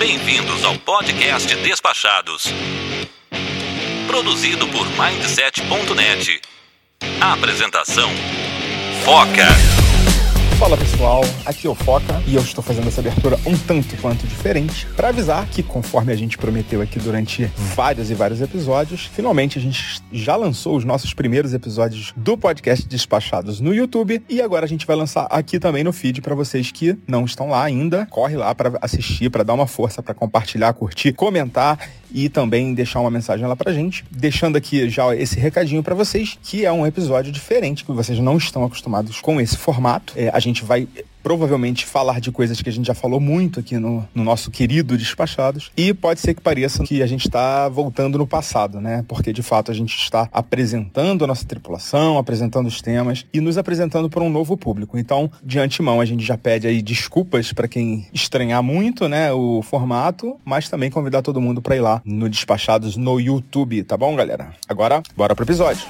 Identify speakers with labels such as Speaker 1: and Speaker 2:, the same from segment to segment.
Speaker 1: Bem-vindos ao podcast Despachados. Produzido por Mindset.net. Apresentação: Foca.
Speaker 2: Fala pessoal, aqui é o Foca e eu estou fazendo essa abertura um tanto quanto diferente para avisar que, conforme a gente prometeu aqui durante vários e vários episódios, finalmente a gente já lançou os nossos primeiros episódios do podcast Despachados no YouTube e agora a gente vai lançar aqui também no feed para vocês que não estão lá ainda. Corre lá para assistir, para dar uma força, para compartilhar, curtir, comentar e também deixar uma mensagem lá pra gente, deixando aqui já esse recadinho para vocês, que é um episódio diferente, que vocês não estão acostumados com esse formato. É, a gente vai provavelmente falar de coisas que a gente já falou muito aqui no, no nosso querido Despachados. E pode ser que pareça que a gente está voltando no passado, né? Porque de fato a gente está apresentando a nossa tripulação, apresentando os temas e nos apresentando para um novo público. Então, de antemão, a gente já pede aí desculpas para quem estranhar muito, né, o formato, mas também convidar todo mundo para ir lá no Despachados no YouTube, tá bom, galera? Agora, bora pro episódio.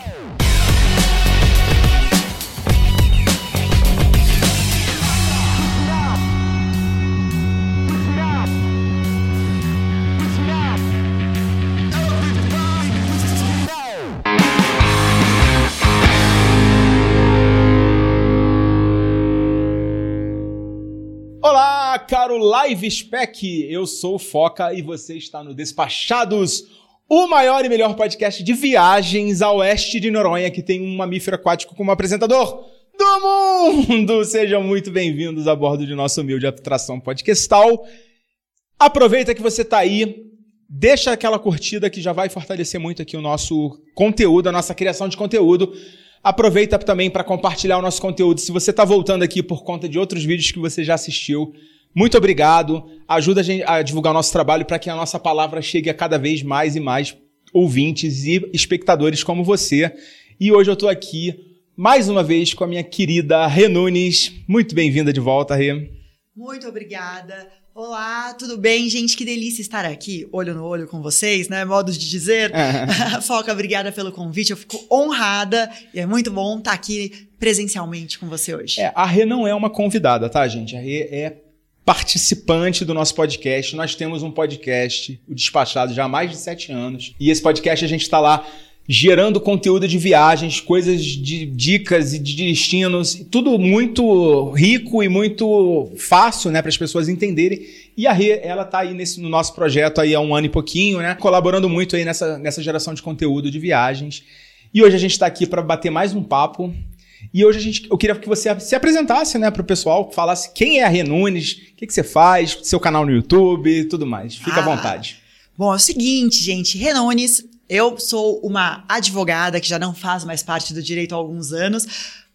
Speaker 2: Caro Live Spec! Eu sou o Foca e você está no Despachados, o maior e melhor podcast de viagens a oeste de Noronha, que tem um mamífero aquático como apresentador do mundo! Sejam muito bem-vindos a bordo de nossa humilde atração podcastal. Aproveita que você está aí, deixa aquela curtida que já vai fortalecer muito aqui o nosso conteúdo, a nossa criação de conteúdo. Aproveita também para compartilhar o nosso conteúdo. Se você está voltando aqui por conta de outros vídeos que você já assistiu, muito obrigado. Ajuda a, gente a divulgar o nosso trabalho para que a nossa palavra chegue a cada vez mais e mais ouvintes e espectadores como você. E hoje eu estou aqui mais uma vez com a minha querida Rê Nunes. Muito bem-vinda de volta, Rê.
Speaker 3: Muito obrigada. Olá, tudo bem, gente? Que delícia estar aqui, olho no olho com vocês, né? Modos de dizer. Foca, obrigada pelo convite. Eu fico honrada e é muito bom estar aqui presencialmente com você hoje.
Speaker 2: É, a Rê não é uma convidada, tá, gente? A Rê é participante do nosso podcast. Nós temos um podcast, o Despachado, já há mais de sete anos. E esse podcast a gente está lá gerando conteúdo de viagens, coisas de dicas e de destinos, tudo muito rico e muito fácil, né, para as pessoas entenderem. E a Rê, ela tá aí nesse, no nosso projeto aí há um ano e pouquinho, né, colaborando muito aí nessa, nessa geração de conteúdo de viagens. E hoje a gente está aqui para bater mais um papo. E hoje a gente, eu queria que você se apresentasse, né, para o pessoal, falasse quem é a Rê Nunes, o que, que você faz, seu canal no YouTube, tudo mais. Fica
Speaker 3: Ah.
Speaker 2: à vontade.
Speaker 3: Bom, é o seguinte, gente. Renones, eu sou uma advogada que já não faz mais parte do direito há alguns anos,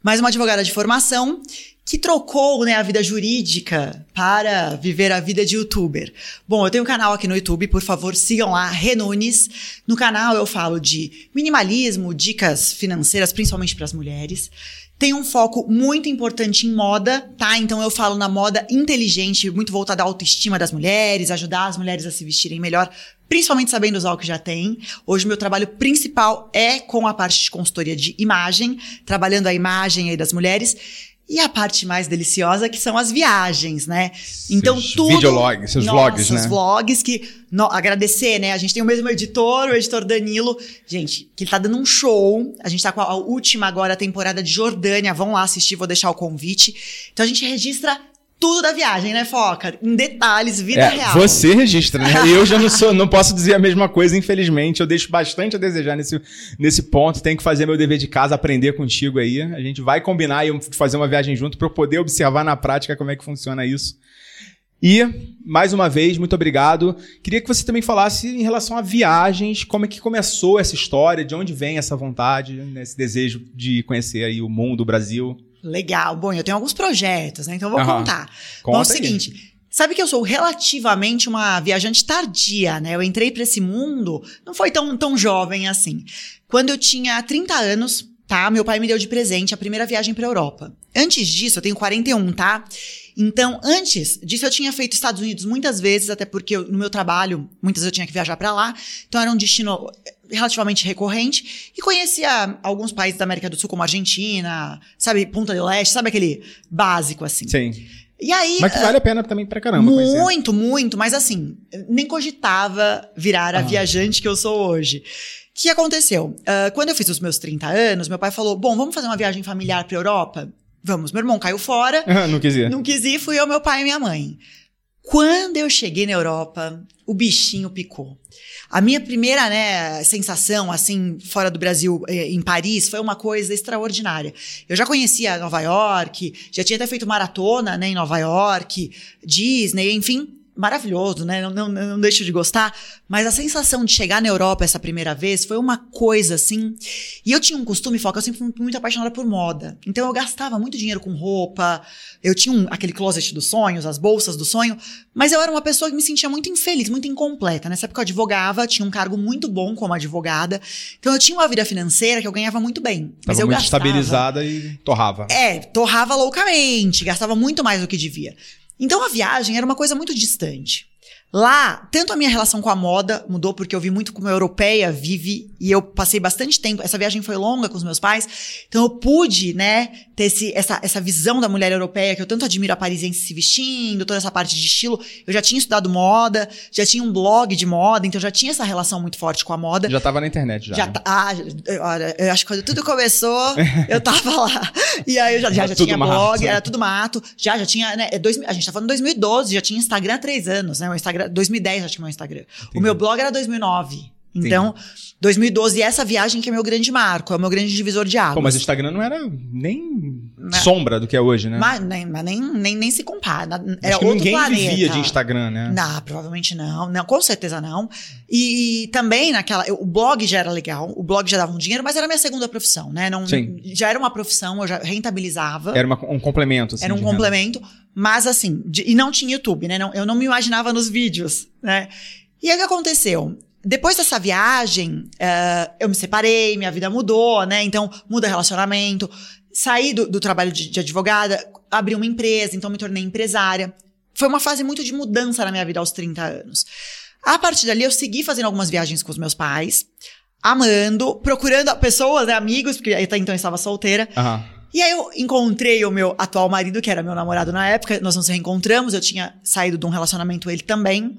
Speaker 3: mas uma advogada de formação que trocou né, a vida jurídica para viver a vida de youtuber. Bom, eu tenho um canal aqui no YouTube, por favor, sigam lá, Renunes. No canal eu falo de minimalismo, dicas financeiras, principalmente para as mulheres. Tem um foco muito importante em moda, tá? Então eu falo na moda inteligente, muito voltada à autoestima das mulheres, ajudar as mulheres a se vestirem melhor, principalmente sabendo usar o que já tem. Hoje meu trabalho principal é com a parte de consultoria de imagem, trabalhando a imagem aí das mulheres. E a parte mais deliciosa que são as viagens, né? Então
Speaker 2: Seus
Speaker 3: tudo.
Speaker 2: videologs, seus vlogs,
Speaker 3: Nossos
Speaker 2: né?
Speaker 3: vlogs que. no- agradecer, né? A gente tem o mesmo editor, o editor Danilo. Gente, que ele tá dando um show. A gente tá com a última agora temporada de Jordânia. Vão lá assistir, vou deixar o convite. Então a gente registra tudo da viagem, né, Foca? Em detalhes, vida
Speaker 2: É,
Speaker 3: real.
Speaker 2: você registra, né? Eu já não sou, não posso dizer a mesma coisa, infelizmente. Eu deixo bastante a desejar nesse, nesse ponto. Tenho que fazer meu dever de casa, aprender contigo aí. A gente vai combinar e fazer uma viagem junto para eu poder observar na prática como é que funciona isso. E, mais uma vez, muito obrigado. Queria que você também falasse em relação a viagens, como é que começou essa história, de onde vem essa vontade, né, esse desejo de conhecer aí o mundo, o Brasil.
Speaker 3: Legal. Bom, eu tenho alguns projetos, né? Então eu vou
Speaker 2: Aham.
Speaker 3: contar.
Speaker 2: Conta
Speaker 3: Bom, é o
Speaker 2: aí.
Speaker 3: seguinte. Sabe que eu sou relativamente uma viajante tardia, né? Eu entrei pra esse mundo, não foi tão, tão jovem assim. Quando eu tinha 30 anos, tá? Meu pai me deu de presente a primeira viagem pra Europa. Antes disso, eu tenho 41, tá? Então, antes disso, eu tinha feito Estados Unidos muitas vezes, até porque eu- no meu trabalho, muitas vezes eu tinha que viajar pra lá. Então, era um destino relativamente recorrente. E conhecia alguns países da América do Sul, como Argentina, sabe, Punta del Leste, sabe aquele básico assim.
Speaker 2: Sim.
Speaker 3: E aí.
Speaker 2: Mas que vale a pena também pra caramba. conhecer.
Speaker 3: Muito, muito, mas assim, nem cogitava virar a
Speaker 2: Ah.
Speaker 3: viajante que eu sou hoje. O que aconteceu? Ah, quando eu fiz os meus 30 anos, meu pai falou: Bom, vamos fazer uma viagem familiar pra Europa? Vamos. Meu irmão caiu fora,
Speaker 2: não quis ir.
Speaker 3: não quis ir, fui eu, meu pai e minha mãe. Quando eu cheguei na Europa, o bichinho picou. A minha primeira né, sensação, assim, fora do Brasil, eh, em Paris, foi uma coisa extraordinária. Eu já conhecia Nova York, já tinha até feito maratona né, em Nova York, Disney, enfim, maravilhoso, né? Não, não, não deixo de gostar. Mas a sensação de chegar na Europa essa primeira vez foi uma coisa assim. E eu tinha um costume, foca, eu sempre fui muito apaixonada por moda. Então eu gastava muito dinheiro com roupa. Eu tinha um, aquele closet dos sonhos, as bolsas do sonho. Mas eu era uma pessoa que me sentia muito infeliz, muito incompleta. Nessa época eu advogava, tinha um cargo muito bom como advogada. Então eu tinha uma vida financeira que eu ganhava muito bem. Mas
Speaker 2: Tava
Speaker 3: eu
Speaker 2: muito
Speaker 3: gastava.
Speaker 2: estabilizada e torrava.
Speaker 3: É, torrava loucamente, gastava muito mais do que devia. Então a viagem era uma coisa muito distante. Lá, tanto a minha relação com a moda mudou, porque eu vi muito como a europeia vive, e eu passei bastante tempo. Essa viagem foi longa com os meus pais, então eu pude, né, ter esse, essa, essa visão da mulher europeia, que eu tanto admiro a parisiense se vestindo, toda essa parte de estilo. Eu já tinha estudado moda, já tinha um blog de moda, então eu já tinha essa relação muito forte com a moda.
Speaker 2: Já tava na internet já.
Speaker 3: Já
Speaker 2: né?
Speaker 3: ah, eu- olha, eu acho que quando tudo começou, eu tava lá. E aí eu já, já, já tinha
Speaker 2: mato.
Speaker 3: blog, era tudo mato. Já, já tinha, né? é dois, a gente tá falando 2012, já tinha Instagram há três anos, né? O Instagram, 2010 já tinha meu Instagram. O meu blog era 2009. Então, 2012, e essa viagem que é meu grande marco, é o meu grande divisor de águas.
Speaker 2: Pô, mas o Instagram não era nem
Speaker 3: Né?
Speaker 2: sombra do que é hoje, né?
Speaker 3: Mas, nem, mas nem, nem, nem se compara.
Speaker 2: Acho
Speaker 3: Era
Speaker 2: que
Speaker 3: outro
Speaker 2: ninguém
Speaker 3: planeta.
Speaker 2: vivia de Instagram, né?
Speaker 3: Não, provavelmente não. não. Com certeza não. E, também naquela. eu- o blog já era legal, o blog já dava um dinheiro, mas era a minha segunda profissão, né? Não,
Speaker 2: Sim.
Speaker 3: Já era uma profissão, eu já rentabilizava.
Speaker 2: Era uma- um complemento, assim.
Speaker 3: Era um
Speaker 2: de renda.
Speaker 3: Mas assim, de- e não tinha YouTube, né? Não- eu não me imaginava nos vídeos, né? E aí o que aconteceu? Depois dessa viagem, eh, eu me separei, minha vida mudou, né? Então, muda relacionamento. Saí do, do trabalho de, de advogada, abri uma empresa, então me tornei empresária. Foi uma fase muito de mudança na minha vida aos 30 anos. A partir dali, eu segui fazendo algumas viagens com os meus pais, amando, procurando pessoas, né, amigos, porque até então eu estava solteira.
Speaker 2: Aham.
Speaker 3: E aí eu encontrei o meu atual marido, que era meu namorado na época, nós nos reencontramos, eu tinha saído de um relacionamento, ele também.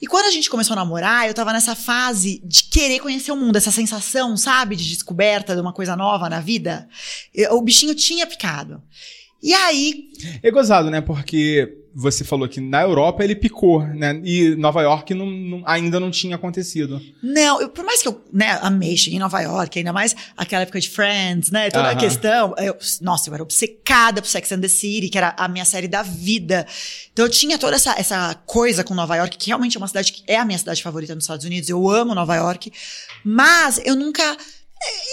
Speaker 3: E quando a gente começou a namorar, eu tava nessa fase de querer conhecer o mundo, essa sensação, sabe, de descoberta de uma coisa nova na vida. Eu- o bichinho tinha picado. E aí,
Speaker 2: É gozado, né? Porque você falou que na Europa ele picou, né? E Nova York não- não- ainda não tinha acontecido.
Speaker 3: Não, eu- por mais que eu né, amei, cheguei em Nova York, ainda mais aquela época de Friends, né? Toda a
Speaker 2: Aham.
Speaker 3: questão. eu- nossa, eu era obcecada por Sex and the City, que era a minha série da vida. Então eu tinha toda essa, essa coisa com Nova York, que realmente é uma cidade que é a minha cidade favorita nos Estados Unidos. Eu amo Nova York. Mas eu nunca.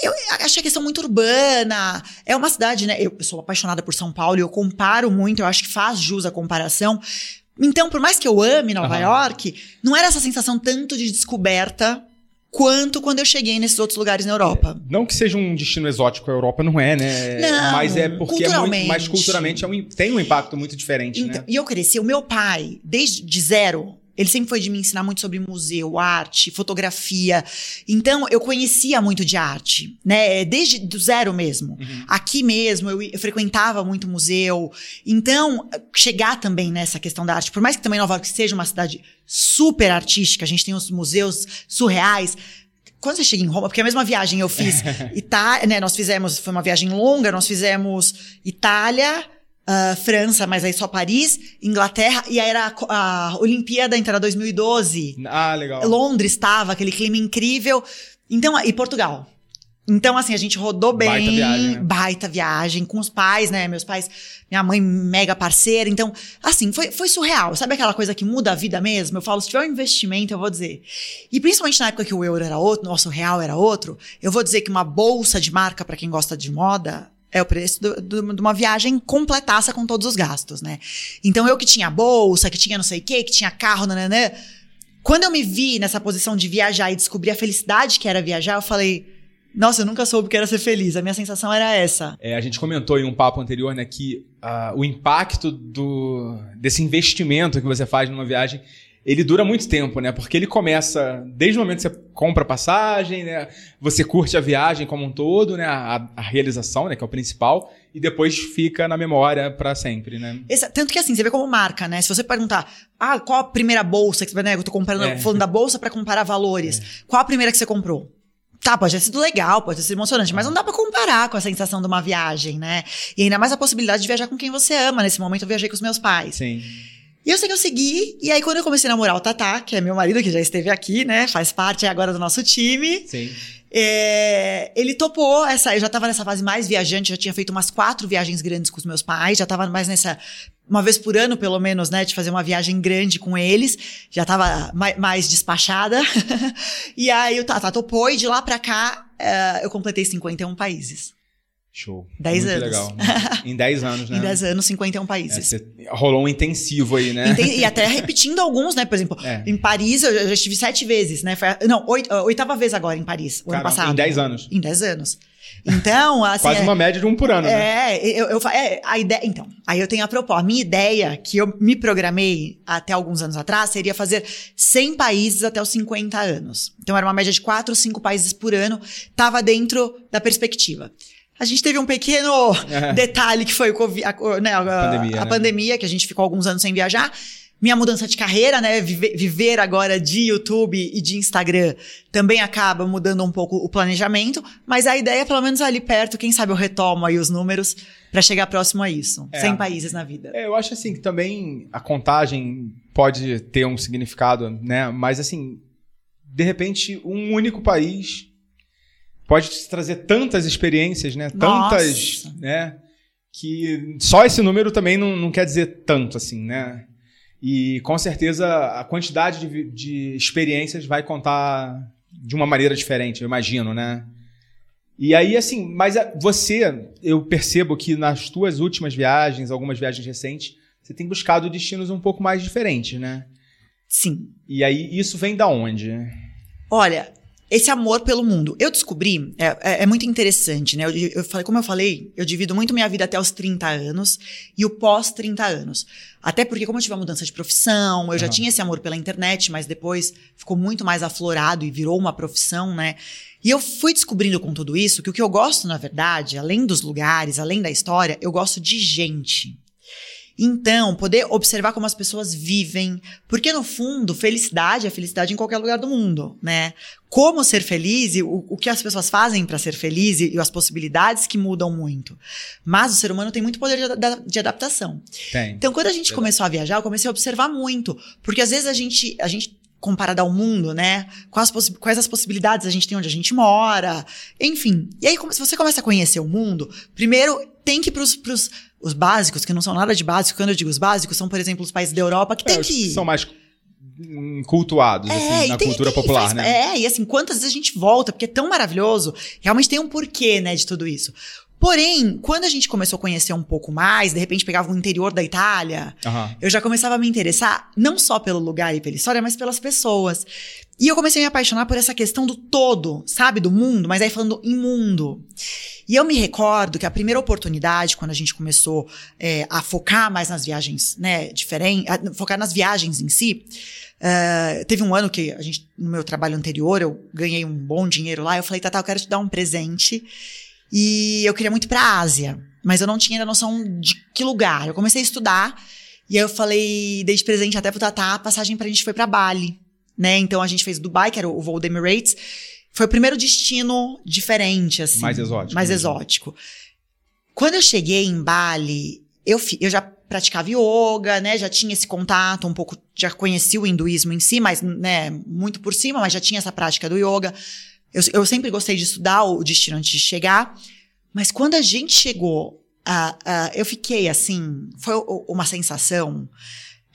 Speaker 3: Eu achei a questão muito urbana. É uma cidade, né? Eu sou apaixonada por São Paulo e eu comparo muito, eu acho que faz jus a comparação. Então, por mais que eu ame Nova
Speaker 2: Aham.
Speaker 3: York, não era essa sensação tanto de descoberta quanto quando eu cheguei nesses outros lugares na Europa.
Speaker 2: Não que seja um destino exótico, a Europa não é, né?
Speaker 3: Não,
Speaker 2: mas é porque é muito, mas culturalmente é um- tem um impacto muito diferente,
Speaker 3: Então,
Speaker 2: né?
Speaker 3: E eu cresci, o meu pai, desde de zero, ele sempre foi de me ensinar muito sobre museu, arte, fotografia. Então, eu conhecia muito de arte, né? Desde do zero mesmo.
Speaker 2: Uhum.
Speaker 3: Aqui mesmo, eu, eu frequentava muito museu. Então, chegar também nessa questão da arte, por mais que também Nova York seja uma cidade super artística, a gente tem os museus surreais. Quando você chega em Roma, porque a mesma viagem eu fiz Itália, né? Nós fizemos, foi uma viagem longa, nós fizemos Itália, ah, França, mas aí só Paris, Inglaterra, e aí era a, a Olimpíada, então era 2012.
Speaker 2: Ah, legal.
Speaker 3: Londres estava, aquele clima incrível. Então, e Portugal. Então, assim, a gente rodou bem.
Speaker 2: Baita viagem, né?
Speaker 3: baita viagem, com os pais, né? Meus pais, minha mãe mega parceira. Então, assim, foi, foi surreal. Sabe aquela coisa que muda a vida mesmo? Eu falo, se tiver um investimento, eu vou dizer. E principalmente na época que o euro era outro, nosso real era outro, eu vou dizer que uma bolsa de marca, para quem gosta de moda, é o preço do- do- de uma viagem completaça com todos os gastos, né? Então, eu que tinha bolsa, que tinha não sei o quê, que tinha carro, nananã. Quando eu me vi nessa posição de viajar e descobri a felicidade que era viajar, eu falei, nossa, eu nunca soube que era ser feliz. A minha sensação era essa.
Speaker 2: É, a gente comentou em um papo anterior, né, que ah, o impacto do, desse investimento que você faz numa viagem ele dura muito tempo, né? Porque ele começa desde o momento que você compra a passagem, né? Você curte a viagem como um todo, né? A, a realização, né? Que é o principal. E depois fica na memória para sempre, né?
Speaker 3: Esse, tanto que assim, você vê como marca, né? Se você perguntar, ah, qual a primeira bolsa que você... Né, eu tô comprando, é. falando da bolsa para comparar valores. É. Qual a primeira que você comprou? Tá, pode ter sido legal, pode ter sido emocionante, mas não dá para comparar com a sensação de uma viagem, né? E ainda mais a possibilidade de viajar com quem você ama. Nesse momento eu viajei com os meus pais.
Speaker 2: Sim.
Speaker 3: E eu sei que eu segui, e aí quando eu comecei a namorar o Tatá, que é meu marido, que já esteve aqui, né? Faz parte agora do nosso time.
Speaker 2: Sim.
Speaker 3: É, ele topou essa. Eu já tava nessa fase mais viajante, já tinha feito umas quatro viagens grandes com os meus pais, já tava mais nessa. Uma vez por ano, pelo menos, né? De fazer uma viagem grande com eles. Já tava mais, mais despachada. e aí o Tata topou, e de lá pra cá, uh, eu completei 51 países.
Speaker 2: Show.
Speaker 3: 10 anos.
Speaker 2: legal. em 10 anos, né?
Speaker 3: Em 10 anos, 51 países.
Speaker 2: É, rolou um intensivo aí, né?
Speaker 3: E até repetindo alguns, né? Por exemplo, é. em Paris eu já estive sete vezes, né? Foi, não, oitava vez agora em Paris, o Caramba, ano passado.
Speaker 2: Em 10 anos.
Speaker 3: Em 10 anos. Então, assim.
Speaker 2: Quase
Speaker 3: é,
Speaker 2: uma média de um por ano,
Speaker 3: né? É, eu, eu, é, a ideia. Então, aí eu tenho a proposta. A minha ideia, que eu me programei até alguns anos atrás, seria fazer 100 países até os 50 anos. Então, era uma média de 4 ou 5 países por ano. Tava dentro da perspectiva. A gente teve um pequeno é. detalhe que foi o COVID, a, né, a, pandemia, a né? pandemia, que a gente ficou alguns anos sem viajar. Minha mudança de carreira, né? Viver, agora de YouTube e de Instagram também acaba mudando um pouco o planejamento, mas a ideia é pelo menos ali perto, quem sabe eu retomo aí os números para chegar próximo a isso. É. 100 países na vida.
Speaker 2: É, eu acho assim que também a contagem pode ter um significado, né? Mas assim, de repente, um único país pode te trazer tantas experiências, né?
Speaker 3: Nossa.
Speaker 2: Tantas, né? Que só esse número também não, não quer dizer tanto, assim, né? E com certeza a quantidade de, de experiências vai contar de uma maneira diferente, eu imagino, né? E aí, assim, mas você, eu percebo que nas tuas últimas viagens, algumas viagens recentes, você tem buscado destinos um pouco mais diferentes, né?
Speaker 3: Sim.
Speaker 2: E aí, isso vem da onde?
Speaker 3: Olha, esse amor pelo mundo. Eu descobri, é, é, é muito interessante, né? Eu, eu, falei, como eu falei, eu divido muito minha vida até os 30 anos e o pós 30 anos. Até porque, como eu tive uma mudança de profissão, eu uhum. já tinha esse amor pela internet, mas depois ficou muito mais aflorado e virou uma profissão, né? E eu fui descobrindo com tudo isso que o que eu gosto, na verdade, além dos lugares, além da história, eu gosto de gente. Então, poder observar como as pessoas vivem, porque no fundo, felicidade é felicidade em qualquer lugar do mundo, né? Como ser feliz e o, o que as pessoas fazem para ser feliz e, e, as possibilidades que mudam muito. Mas o ser humano tem muito poder de, de adaptação.
Speaker 2: Tem.
Speaker 3: Então, quando a gente Verdade. começou a viajar, eu comecei a observar muito, porque às vezes a gente, a gente comparado ao mundo, né? Quais, quais as possibilidades a gente tem onde a gente mora, enfim. E aí, se você começa a conhecer o mundo, primeiro tem que ir pros, pros os básicos, que não são nada de básico, quando eu digo os básicos, são, por exemplo, os países da Europa que é, tem que.
Speaker 2: São mais cultuados, é, assim, na tem, cultura tem, popular, faz,
Speaker 3: né? É, e assim, quantas vezes a gente volta, porque é tão maravilhoso, realmente tem um porquê, né, de tudo isso. Porém, quando a gente começou a conhecer um pouco mais, de repente pegava o interior da Itália,
Speaker 2: uhum.
Speaker 3: eu já começava a me interessar não só pelo lugar e pela história, mas pelas pessoas. E eu comecei a me apaixonar por essa questão do todo, sabe? Do mundo, mas aí falando em mundo. E eu me recordo que a primeira oportunidade, quando a gente começou é, a focar mais nas viagens, né, diferente, focar nas viagens em si, uh, teve um ano que a gente, no meu trabalho anterior, eu ganhei um bom dinheiro lá, eu falei, Tata, eu quero te dar um presente. E eu queria muito ir pra Ásia, mas eu não tinha ainda noção de que lugar. Eu comecei a estudar, e aí eu falei, dei de presente até pro Tata, a passagem pra gente foi pra Bali, né? Então a gente fez Dubai, que era o voo da Emirates, foi o primeiro destino diferente, assim.
Speaker 2: Mais exótico.
Speaker 3: Mais mesmo. exótico. Quando eu cheguei em Bali, eu, eu já praticava yoga, né? Já tinha esse contato um pouco, já conhecia o hinduísmo em si, mas, né, muito por cima, mas já tinha essa prática do yoga. Eu, eu sempre gostei de estudar o destino antes de chegar. Mas quando a gente chegou, eu fiquei assim, foi uma sensação,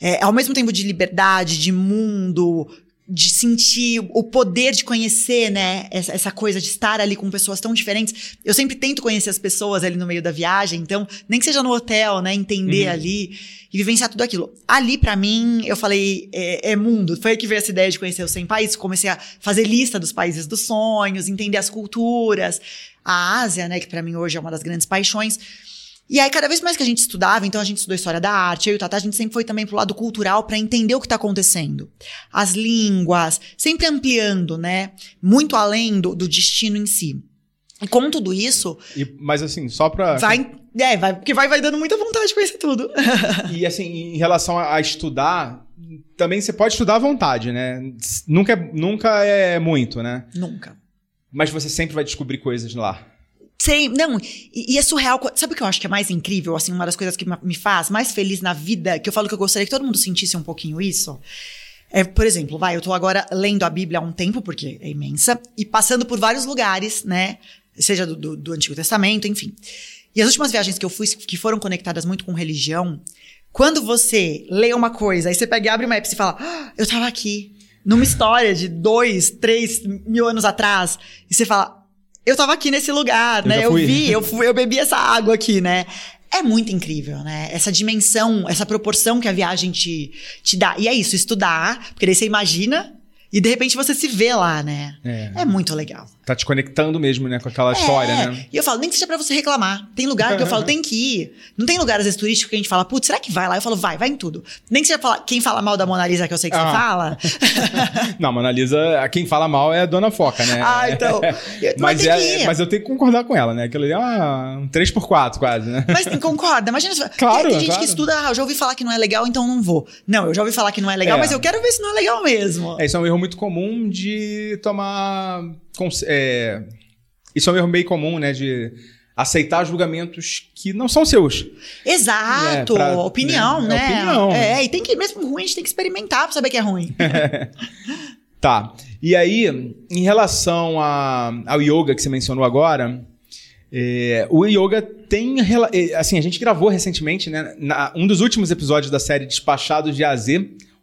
Speaker 3: é, ao mesmo tempo de liberdade, de mundo, de sentir o poder de conhecer, né? Essa, essa, coisa de estar ali com pessoas tão diferentes. Eu sempre tento conhecer as pessoas ali no meio da viagem, então, nem que seja no hotel, né? Entender uhum. ali e vivenciar tudo aquilo. Ali, para mim, eu falei, é, é, mundo. Foi aí que veio essa ideia de conhecer os 100 países. Comecei a fazer lista dos países dos sonhos, entender as culturas. A Ásia, né? Que para mim hoje é uma das grandes paixões. E aí, cada vez mais que a gente estudava, então a gente estudou história da arte, eu e o Tata, a gente sempre foi também pro lado cultural para entender o que tá acontecendo. As línguas, sempre ampliando, né? Muito além do, do destino em si. E com tudo isso.
Speaker 2: E, mas assim, só pra.
Speaker 3: Vai. É, vai, porque vai, vai dando muita vontade de conhecer tudo.
Speaker 2: e assim, em relação a, a, estudar, também você pode estudar à vontade, né? Nunca é, nunca é muito, né?
Speaker 3: Nunca.
Speaker 2: Mas você sempre vai descobrir coisas lá.
Speaker 3: Sim, não, e, e, é surreal. Sabe o que eu acho que é mais incrível, assim, uma das coisas que me faz mais feliz na vida, que eu falo que eu gostaria que todo mundo sentisse um pouquinho isso? É, por exemplo, vai, eu tô agora lendo a Bíblia há um tempo, porque é imensa, e passando por vários lugares, né? Seja do, do, do Antigo Testamento, enfim. E as últimas viagens que eu fui, que foram conectadas muito com religião, quando você lê uma coisa, aí você pega e abre uma app e fala, ah, eu tava aqui, numa história de dois, três mil anos atrás, e você fala, eu tava aqui nesse lugar, eu né? Eu vi, eu, fui, eu bebi essa água aqui, né? É muito incrível, né? Essa dimensão, essa proporção que a viagem te, te dá. E é isso, estudar, porque daí você imagina e de repente você se vê lá, né? É, é muito legal.
Speaker 2: Tá te conectando mesmo, né, com aquela é, história, né?
Speaker 3: E eu falo, nem que seja pra você reclamar. Tem lugar que eu falo, tem que ir. Não tem lugar, às vezes, turístico que a gente fala, putz, será que vai lá? Eu falo, vai, vai em tudo. Nem que seja falar, quem fala mal da Mona Lisa, que eu sei que ah. você fala.
Speaker 2: não, Mona Lisa, quem fala mal é a Dona Foca, né?
Speaker 3: Ah, então.
Speaker 2: mas, é, mas eu tenho que concordar com ela, né? Aquilo ali é uma, um 3x4 quase, né?
Speaker 3: Mas concorda. Imagina.
Speaker 2: Claro.
Speaker 3: Tem, tem gente
Speaker 2: claro.
Speaker 3: que estuda, ah, eu já ouvi falar que não é legal, então não vou. Não, eu já ouvi falar que não é legal, é. mas eu quero ver se não é legal mesmo.
Speaker 2: É, isso é um erro muito comum de tomar. É, isso é um erro meio comum, né? De aceitar julgamentos que não são seus.
Speaker 3: Exato, né, pra, opinião, né? né? É, opinião. é, e tem que, mesmo ruim, a gente tem que experimentar pra saber que é ruim.
Speaker 2: tá. E aí, em relação a, ao yoga que você mencionou agora, é, o yoga tem. É, assim, a gente gravou recentemente, né? Na, um dos últimos episódios da série Despachados de AZ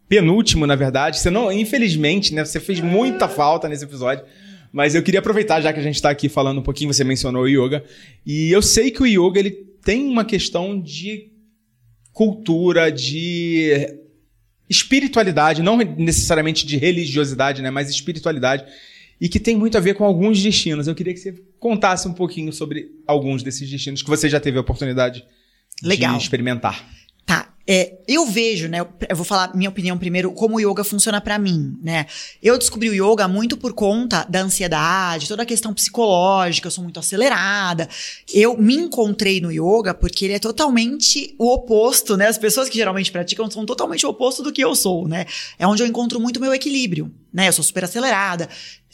Speaker 2: penúltimo, na verdade. Você não, infelizmente, né? Você fez muita falta nesse episódio. Mas eu queria aproveitar, já que a gente está aqui falando um pouquinho, você mencionou o yoga. E eu sei que o yoga ele tem uma questão de cultura, de espiritualidade, não necessariamente de religiosidade, né? Mas espiritualidade. E que tem muito a ver com alguns destinos. Eu queria que você contasse um pouquinho sobre alguns desses destinos que você já teve a oportunidade
Speaker 3: Legal.
Speaker 2: de experimentar.
Speaker 3: É, eu vejo, né? Eu vou falar minha opinião primeiro, como o yoga funciona para mim, né? Eu descobri o yoga muito por conta da ansiedade, toda a questão psicológica, eu sou muito acelerada. Eu me encontrei no yoga porque ele é totalmente o oposto, né? As pessoas que geralmente praticam são totalmente o oposto do que eu sou, né? É onde eu encontro muito meu equilíbrio, né? Eu sou super acelerada,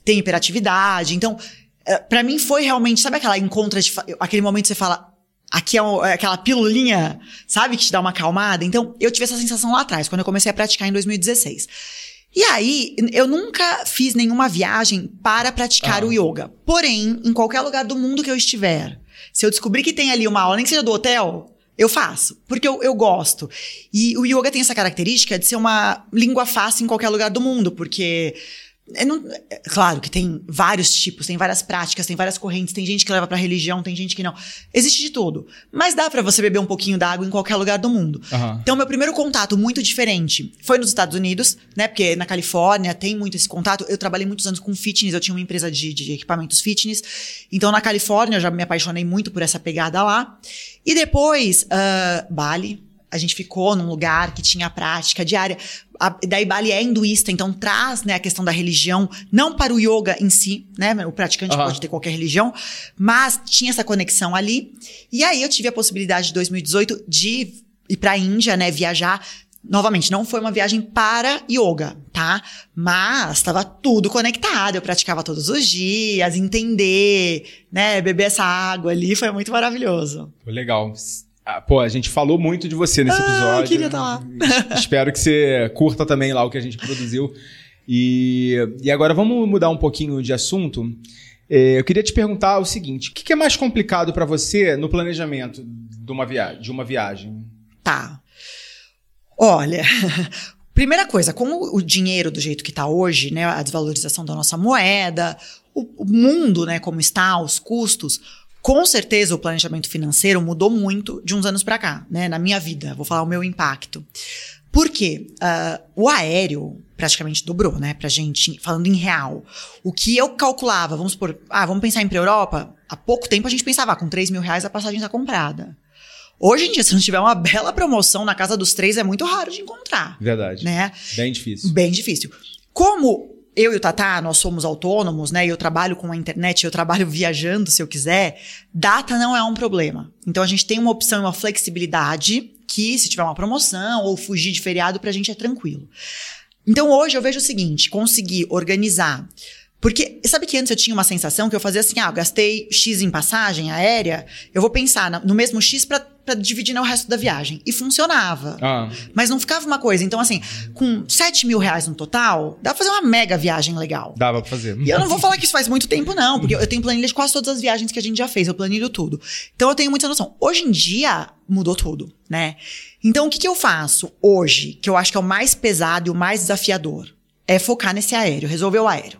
Speaker 3: tenho hiperatividade, então é, para mim foi realmente, sabe aquela encontra de aquele momento que você fala, Aqui é, é aquela pilulinha, sabe, que te dá uma acalmada. Então, eu tive essa sensação lá atrás, quando eu comecei a praticar em 2016. E aí, eu nunca fiz nenhuma viagem para praticar ah. o yoga. Porém, em qualquer lugar do mundo que eu estiver, se eu descobrir que tem ali uma aula, nem que seja do hotel, eu faço, porque eu, eu gosto. E o yoga tem essa característica de ser uma língua fácil em qualquer lugar do mundo, porque é, não, é, claro que tem vários tipos, tem várias práticas, tem várias correntes, tem gente que leva pra religião, tem gente que não. Existe de tudo. Mas dá para você beber um pouquinho d'água em qualquer lugar do mundo. Uhum. Então, meu primeiro contato muito diferente foi nos Estados Unidos, né? Porque na Califórnia tem muito esse contato. Eu trabalhei muitos anos com fitness, eu tinha uma empresa de, de equipamentos fitness. Então, na Califórnia, eu já me apaixonei muito por essa pegada lá. E depois, uh, Bali a gente ficou num lugar que tinha prática diária. A, daí Bali é hinduísta, então traz né, a questão da religião, não para o yoga em si, né? O praticante uhum. pode ter qualquer religião, mas tinha essa conexão ali. E aí eu tive a possibilidade de 2018 de ir para a Índia, né? Viajar. Novamente, não foi uma viagem para yoga, tá? Mas estava tudo conectado, eu praticava todos os dias, entender, né? Beber essa água ali foi muito maravilhoso.
Speaker 2: Legal. Ah, pô, a gente falou muito de você nesse ah, episódio.
Speaker 3: queria estar lá.
Speaker 2: Espero que você curta também lá o que a gente produziu. E, e agora vamos mudar um pouquinho de assunto. É, eu queria te perguntar o seguinte: o que é mais complicado para você no planejamento de uma, via de uma viagem?
Speaker 3: Tá. Olha, primeira coisa, como o dinheiro do jeito que está hoje, né, a desvalorização da nossa moeda, o, o mundo, né, como está, os custos, com certeza o planejamento financeiro mudou muito de uns anos para cá, né? Na minha vida, vou falar o meu impacto. Por quê? Uh, o aéreo praticamente dobrou, né, pra gente, falando em real. O que eu calculava, vamos por, ah, vamos pensar em ir pra Europa? Há pouco tempo a gente pensava, ah, com 3 mil reais a passagem está comprada. Hoje em dia, se não tiver uma bela promoção na casa dos três, é muito raro de encontrar.
Speaker 2: Verdade.
Speaker 3: Né?
Speaker 2: Bem difícil.
Speaker 3: Bem difícil. Como eu e o Tatá, nós somos autônomos, né? Eu trabalho com a internet, eu trabalho viajando se eu quiser. Data não é um problema. Então a gente tem uma opção e uma flexibilidade que, se tiver uma promoção ou fugir de feriado, pra gente é tranquilo. Então hoje eu vejo o seguinte: conseguir organizar. Porque sabe que antes eu tinha uma sensação que eu fazia assim: ah, eu gastei X em passagem aérea, eu vou pensar no mesmo X pra, pra dividir no resto da viagem. E funcionava.
Speaker 2: Ah,
Speaker 3: Mas não ficava uma coisa. Então, assim, com 7 mil reais no total, dá pra fazer uma mega viagem legal.
Speaker 2: dava pra fazer.
Speaker 3: E eu não vou falar que isso faz muito tempo, não, porque eu tenho planilha de quase todas as viagens que a gente já fez, eu planilho tudo. Então eu tenho muita noção. Hoje em dia, mudou tudo, né? Então o que, que eu faço hoje, que eu acho que é o mais pesado e o mais desafiador? É focar nesse aéreo, resolver o aéreo.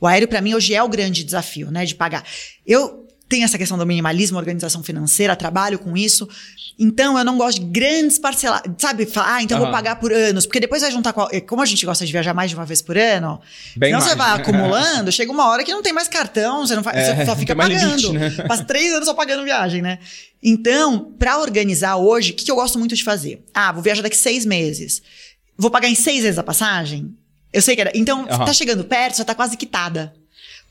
Speaker 3: O aéreo, pra mim, hoje é o grande desafio, né? De pagar. Eu tenho essa questão do minimalismo, organização financeira, trabalho com isso. Então, eu não gosto de grandes parceladas. Sabe? Ah, então eu vou pagar por anos. Porque depois vai juntar com. a- Como a gente gosta de viajar mais de uma vez por ano,
Speaker 2: Bem
Speaker 3: senão você
Speaker 2: mais,
Speaker 3: vai
Speaker 2: né?
Speaker 3: acumulando, chega uma hora que não tem mais cartão, você, não faz,
Speaker 2: É,
Speaker 3: você só fica
Speaker 2: tem
Speaker 3: pagando.
Speaker 2: limite, né?
Speaker 3: Passa três anos só pagando viagem, né? Então, pra organizar hoje, o que, que eu gosto muito de fazer? Ah, vou viajar daqui seis meses. Vou pagar em seis vezes a passagem? Eu sei que era. Então,
Speaker 2: Aham.
Speaker 3: tá chegando perto, já tá quase quitada.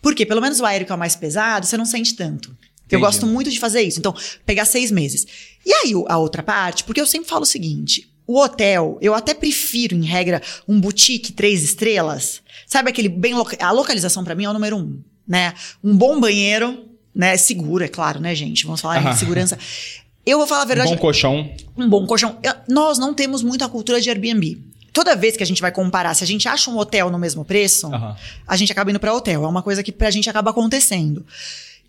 Speaker 3: Por quê? Pelo menos o aéreo que é o mais pesado, você não sente tanto. Eu
Speaker 2: Entendi.
Speaker 3: gosto muito de fazer isso. Então, pegar seis meses. E aí, a outra parte, porque eu sempre falo o seguinte: o hotel, eu até prefiro, em regra, um boutique três estrelas. Sabe aquele bem. loca- A localização pra mim é o número um, né? Um bom banheiro, né? Seguro, é claro, né, gente? Vamos falar
Speaker 2: Aham.
Speaker 3: em segurança. Eu vou falar a verdade
Speaker 2: Bom colchão.
Speaker 3: um bom colchão. Eu- nós não temos muita cultura de Airbnb. Toda vez que a gente vai comparar, se a gente acha um hotel no mesmo preço,
Speaker 2: Aham.
Speaker 3: a gente acaba indo pra hotel. É uma coisa que pra gente acaba acontecendo.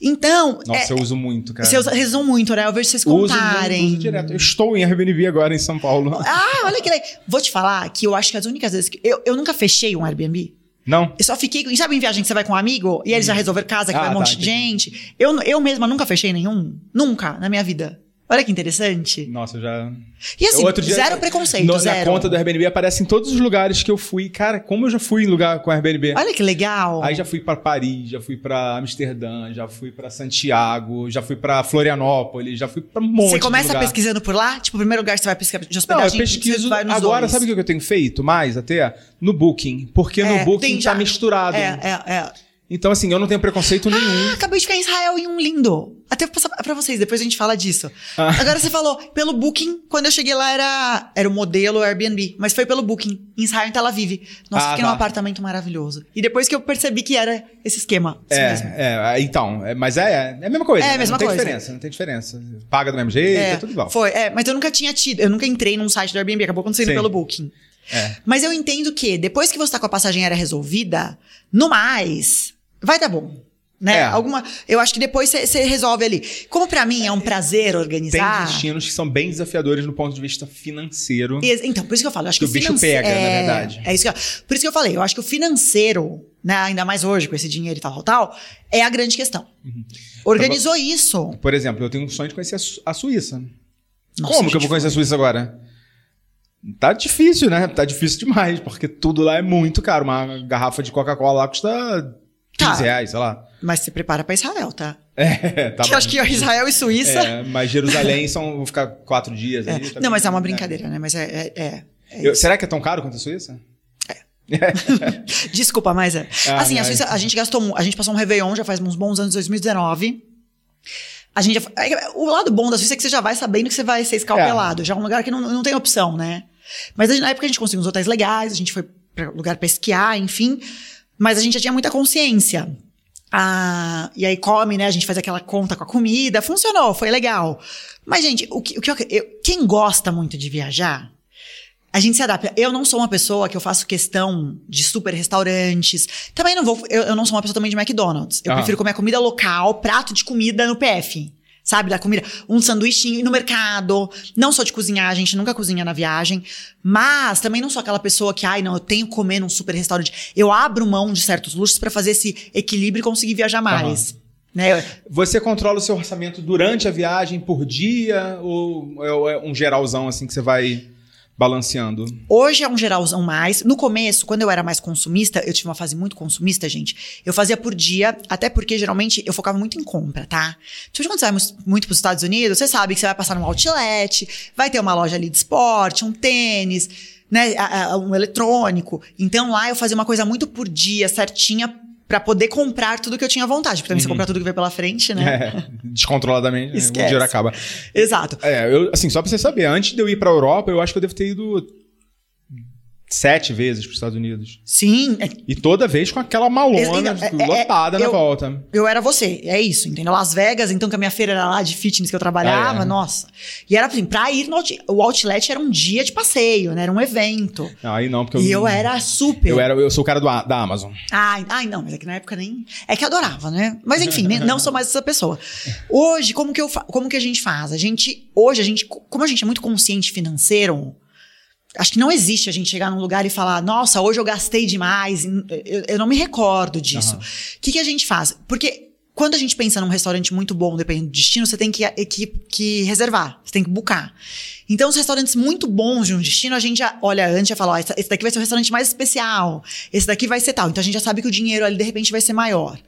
Speaker 3: Então,
Speaker 2: Nossa,
Speaker 3: é,
Speaker 2: eu uso muito, cara.
Speaker 3: vocês rezam muito, né? Eu vejo vocês
Speaker 2: Uso muito,
Speaker 3: contarem.
Speaker 2: uso direto. Eu estou em Airbnb agora em São Paulo.
Speaker 3: Ah, olha que legal. Vou te falar que eu acho que as únicas vezes que. Eu, eu nunca fechei um Airbnb.
Speaker 2: Não?
Speaker 3: Eu só fiquei. Sabe em viagem que você vai com um amigo e eles já resolveram casa, que
Speaker 2: Ah,
Speaker 3: vai um
Speaker 2: tá,
Speaker 3: monte de
Speaker 2: entendi.
Speaker 3: gente? Eu, eu mesma nunca fechei nenhum. Nunca na minha vida. Olha que interessante.
Speaker 2: Nossa, eu já.
Speaker 3: E assim,
Speaker 2: dia,
Speaker 3: zero preconceito,
Speaker 2: no-
Speaker 3: zero.
Speaker 2: Na conta do Airbnb aparece em todos os lugares que eu fui. Cara, como eu já fui em lugar com Airbnb.
Speaker 3: Olha que legal.
Speaker 2: Aí já fui pra Paris, já fui pra Amsterdã, já fui pra Santiago, já fui pra Florianópolis, já fui pra um monte
Speaker 3: Você começa pesquisando por lá? Tipo, o primeiro lugar que você vai pesquisar de
Speaker 2: Não, eu
Speaker 3: hospedagem,
Speaker 2: pesquiso.
Speaker 3: vai nos
Speaker 2: Agora,
Speaker 3: dois.
Speaker 2: sabe o que eu tenho feito mais até? No Booking. Porque
Speaker 3: É,
Speaker 2: no Booking
Speaker 3: tem
Speaker 2: tá
Speaker 3: já-
Speaker 2: misturado.
Speaker 3: É, é, é.
Speaker 2: Então, assim, eu não tenho preconceito nenhum.
Speaker 3: Ah, acabei de ficar em Israel em um lindo. Até passar pra vocês, depois a gente fala disso.
Speaker 2: Ah.
Speaker 3: Agora você falou, pelo Booking, quando eu cheguei lá era, era o modelo Airbnb, mas foi pelo Booking, em Israel, em Tel Aviv. Nossa,
Speaker 2: Ah,
Speaker 3: fiquei
Speaker 2: tá.
Speaker 3: num apartamento maravilhoso. E depois que eu percebi que era esse esquema. mesmo.
Speaker 2: É, é, então, é, mas é, é a mesma coisa.
Speaker 3: É a
Speaker 2: né?
Speaker 3: mesma
Speaker 2: não tem
Speaker 3: coisa.
Speaker 2: diferença, não tem diferença. Paga do mesmo jeito, é,
Speaker 3: É,
Speaker 2: tudo igual.
Speaker 3: Foi, é, mas eu nunca tinha tido, eu nunca entrei num site do Airbnb, acabou acontecendo
Speaker 2: Sim.
Speaker 3: pelo Booking.
Speaker 2: É.
Speaker 3: Mas eu entendo que depois que você tá com a passagem aérea resolvida, no mais, vai dar bom. Né?
Speaker 2: É.
Speaker 3: Alguma, eu acho que depois você- resolve ali. Como pra mim é um prazer
Speaker 2: Tem
Speaker 3: organizar.
Speaker 2: destinos que são bem desafiadores no ponto de vista financeiro.
Speaker 3: Ex- Então, por isso que eu falo, eu acho
Speaker 2: Que
Speaker 3: que,
Speaker 2: o bicho pega, na
Speaker 3: é,
Speaker 2: verdade.
Speaker 3: É isso que eu, por isso que eu falei, eu acho que o financeiro, né, ainda mais hoje com esse dinheiro e tal, tal, é a grande questão.
Speaker 2: Uhum.
Speaker 3: Organizou isso.
Speaker 2: Por exemplo, eu tenho um sonho de conhecer a, Su- a Suíça.
Speaker 3: Nossa,
Speaker 2: Como que eu vou conhecer a Suíça agora? Tá difícil, né? Tá difícil demais, porque tudo lá é muito caro. Uma garrafa de Coca-Cola lá custa 15
Speaker 3: Tá.
Speaker 2: reais, sei lá.
Speaker 3: Mas se prepara pra Israel, tá?
Speaker 2: É, tá
Speaker 3: que eu
Speaker 2: bom.
Speaker 3: acho que Israel e Suíça.
Speaker 2: É, mas Jerusalém são, vou ficar quatro dias
Speaker 3: É.
Speaker 2: aí. tá
Speaker 3: Não, mas é uma
Speaker 2: bem-
Speaker 3: brincadeira, né? Mas é. é, é- é
Speaker 2: Eu- será que é tão caro quanto a Suíça?
Speaker 3: Desculpa, mas é.
Speaker 2: Ai,
Speaker 3: assim, a. Suíça, a gente gastou. A gente passou um Réveillon já faz uns bons anos, 2019. A gente já, é, o lado bom da Suíça é que você já vai sabendo que você vai ser escalpelado. Já é um lugar que não, não tem opção, né? Mas na época a gente conseguiu uns hotéis legais, a gente foi pra lugar pra esquiar, enfim. Mas a gente já tinha muita consciência. Ah, e aí come, né? A gente faz aquela conta com a comida. Funcionou, foi legal. Mas, gente, o que, o que eu- eu- quem gosta muito de viajar, a gente se adapta. Eu não sou uma pessoa que eu faço questão de super restaurantes. Também não vou. Eu, eu não sou uma pessoa também de McDonald's. Eu
Speaker 2: Ah.
Speaker 3: prefiro comer comida local, prato de comida no PF. Sabe, da comida, um sanduichinho no mercado. Não sou de cozinhar, a gente nunca cozinha na viagem. Mas também não sou aquela pessoa que, ai, não, eu tenho que comer num super restaurante. Eu abro mão de certos luxos pra fazer esse equilíbrio e conseguir viajar mais. Né?
Speaker 2: Você controla o seu orçamento durante a viagem, por dia? Ou é é um geralzão assim que você vai. Balanceando?
Speaker 3: Hoje é um geralzão mais. No começo, quando eu era mais consumista, eu tive uma fase muito consumista, gente. Eu fazia por dia, até porque geralmente eu focava muito em compra, tá? Tipo, quando você vai muito para os Estados Unidos, você sabe que você vai passar num outlet, vai ter uma loja ali de esporte, um tênis, né, um eletrônico. Então lá eu fazia uma coisa muito por dia, certinha, para poder comprar tudo que eu tinha vontade. Porque também uhum. você comprar tudo que vem pela frente, né?
Speaker 2: É, descontroladamente,
Speaker 3: Esquece.
Speaker 2: o dinheiro acaba.
Speaker 3: Exato.
Speaker 2: É, eu, assim, só pra você saber, antes de eu ir pra Europa, eu acho que eu devo ter ido sete vezes para os Estados Unidos.
Speaker 3: Sim. É...
Speaker 2: E toda vez com aquela malona é, é, lotada na
Speaker 3: eu,
Speaker 2: volta.
Speaker 3: Eu era você, é isso, entendeu? Las Vegas, então que a minha feira era lá de fitness que eu trabalhava, é. nossa. E era assim, pra ir no o outlet era um dia de passeio, né? Era um evento.
Speaker 2: Aí não, porque
Speaker 3: eu... E eu era super.
Speaker 2: Eu, era, eu sou o cara do, da Amazon.
Speaker 3: Ai, ai, não, mas é que na época nem... É que adorava, né? Mas enfim, não sou mais essa pessoa. Hoje, como que, eu como que a gente faz? A gente, hoje, a gente, como a gente é muito consciente financeiro Acho que não existe a gente chegar num lugar e falar, nossa, hoje eu gastei demais. Eu, eu não me recordo disso. O uhum. que, que a gente faz? Porque quando a gente pensa num restaurante muito bom, dependendo do destino, você tem que, que, que reservar, você tem que buscar. Então, os restaurantes muito bons de um destino, a gente já olha antes e fala: ó, esse daqui vai ser o restaurante mais especial, esse daqui vai ser tal. Então, a gente já sabe que o dinheiro ali, de repente, vai ser maior.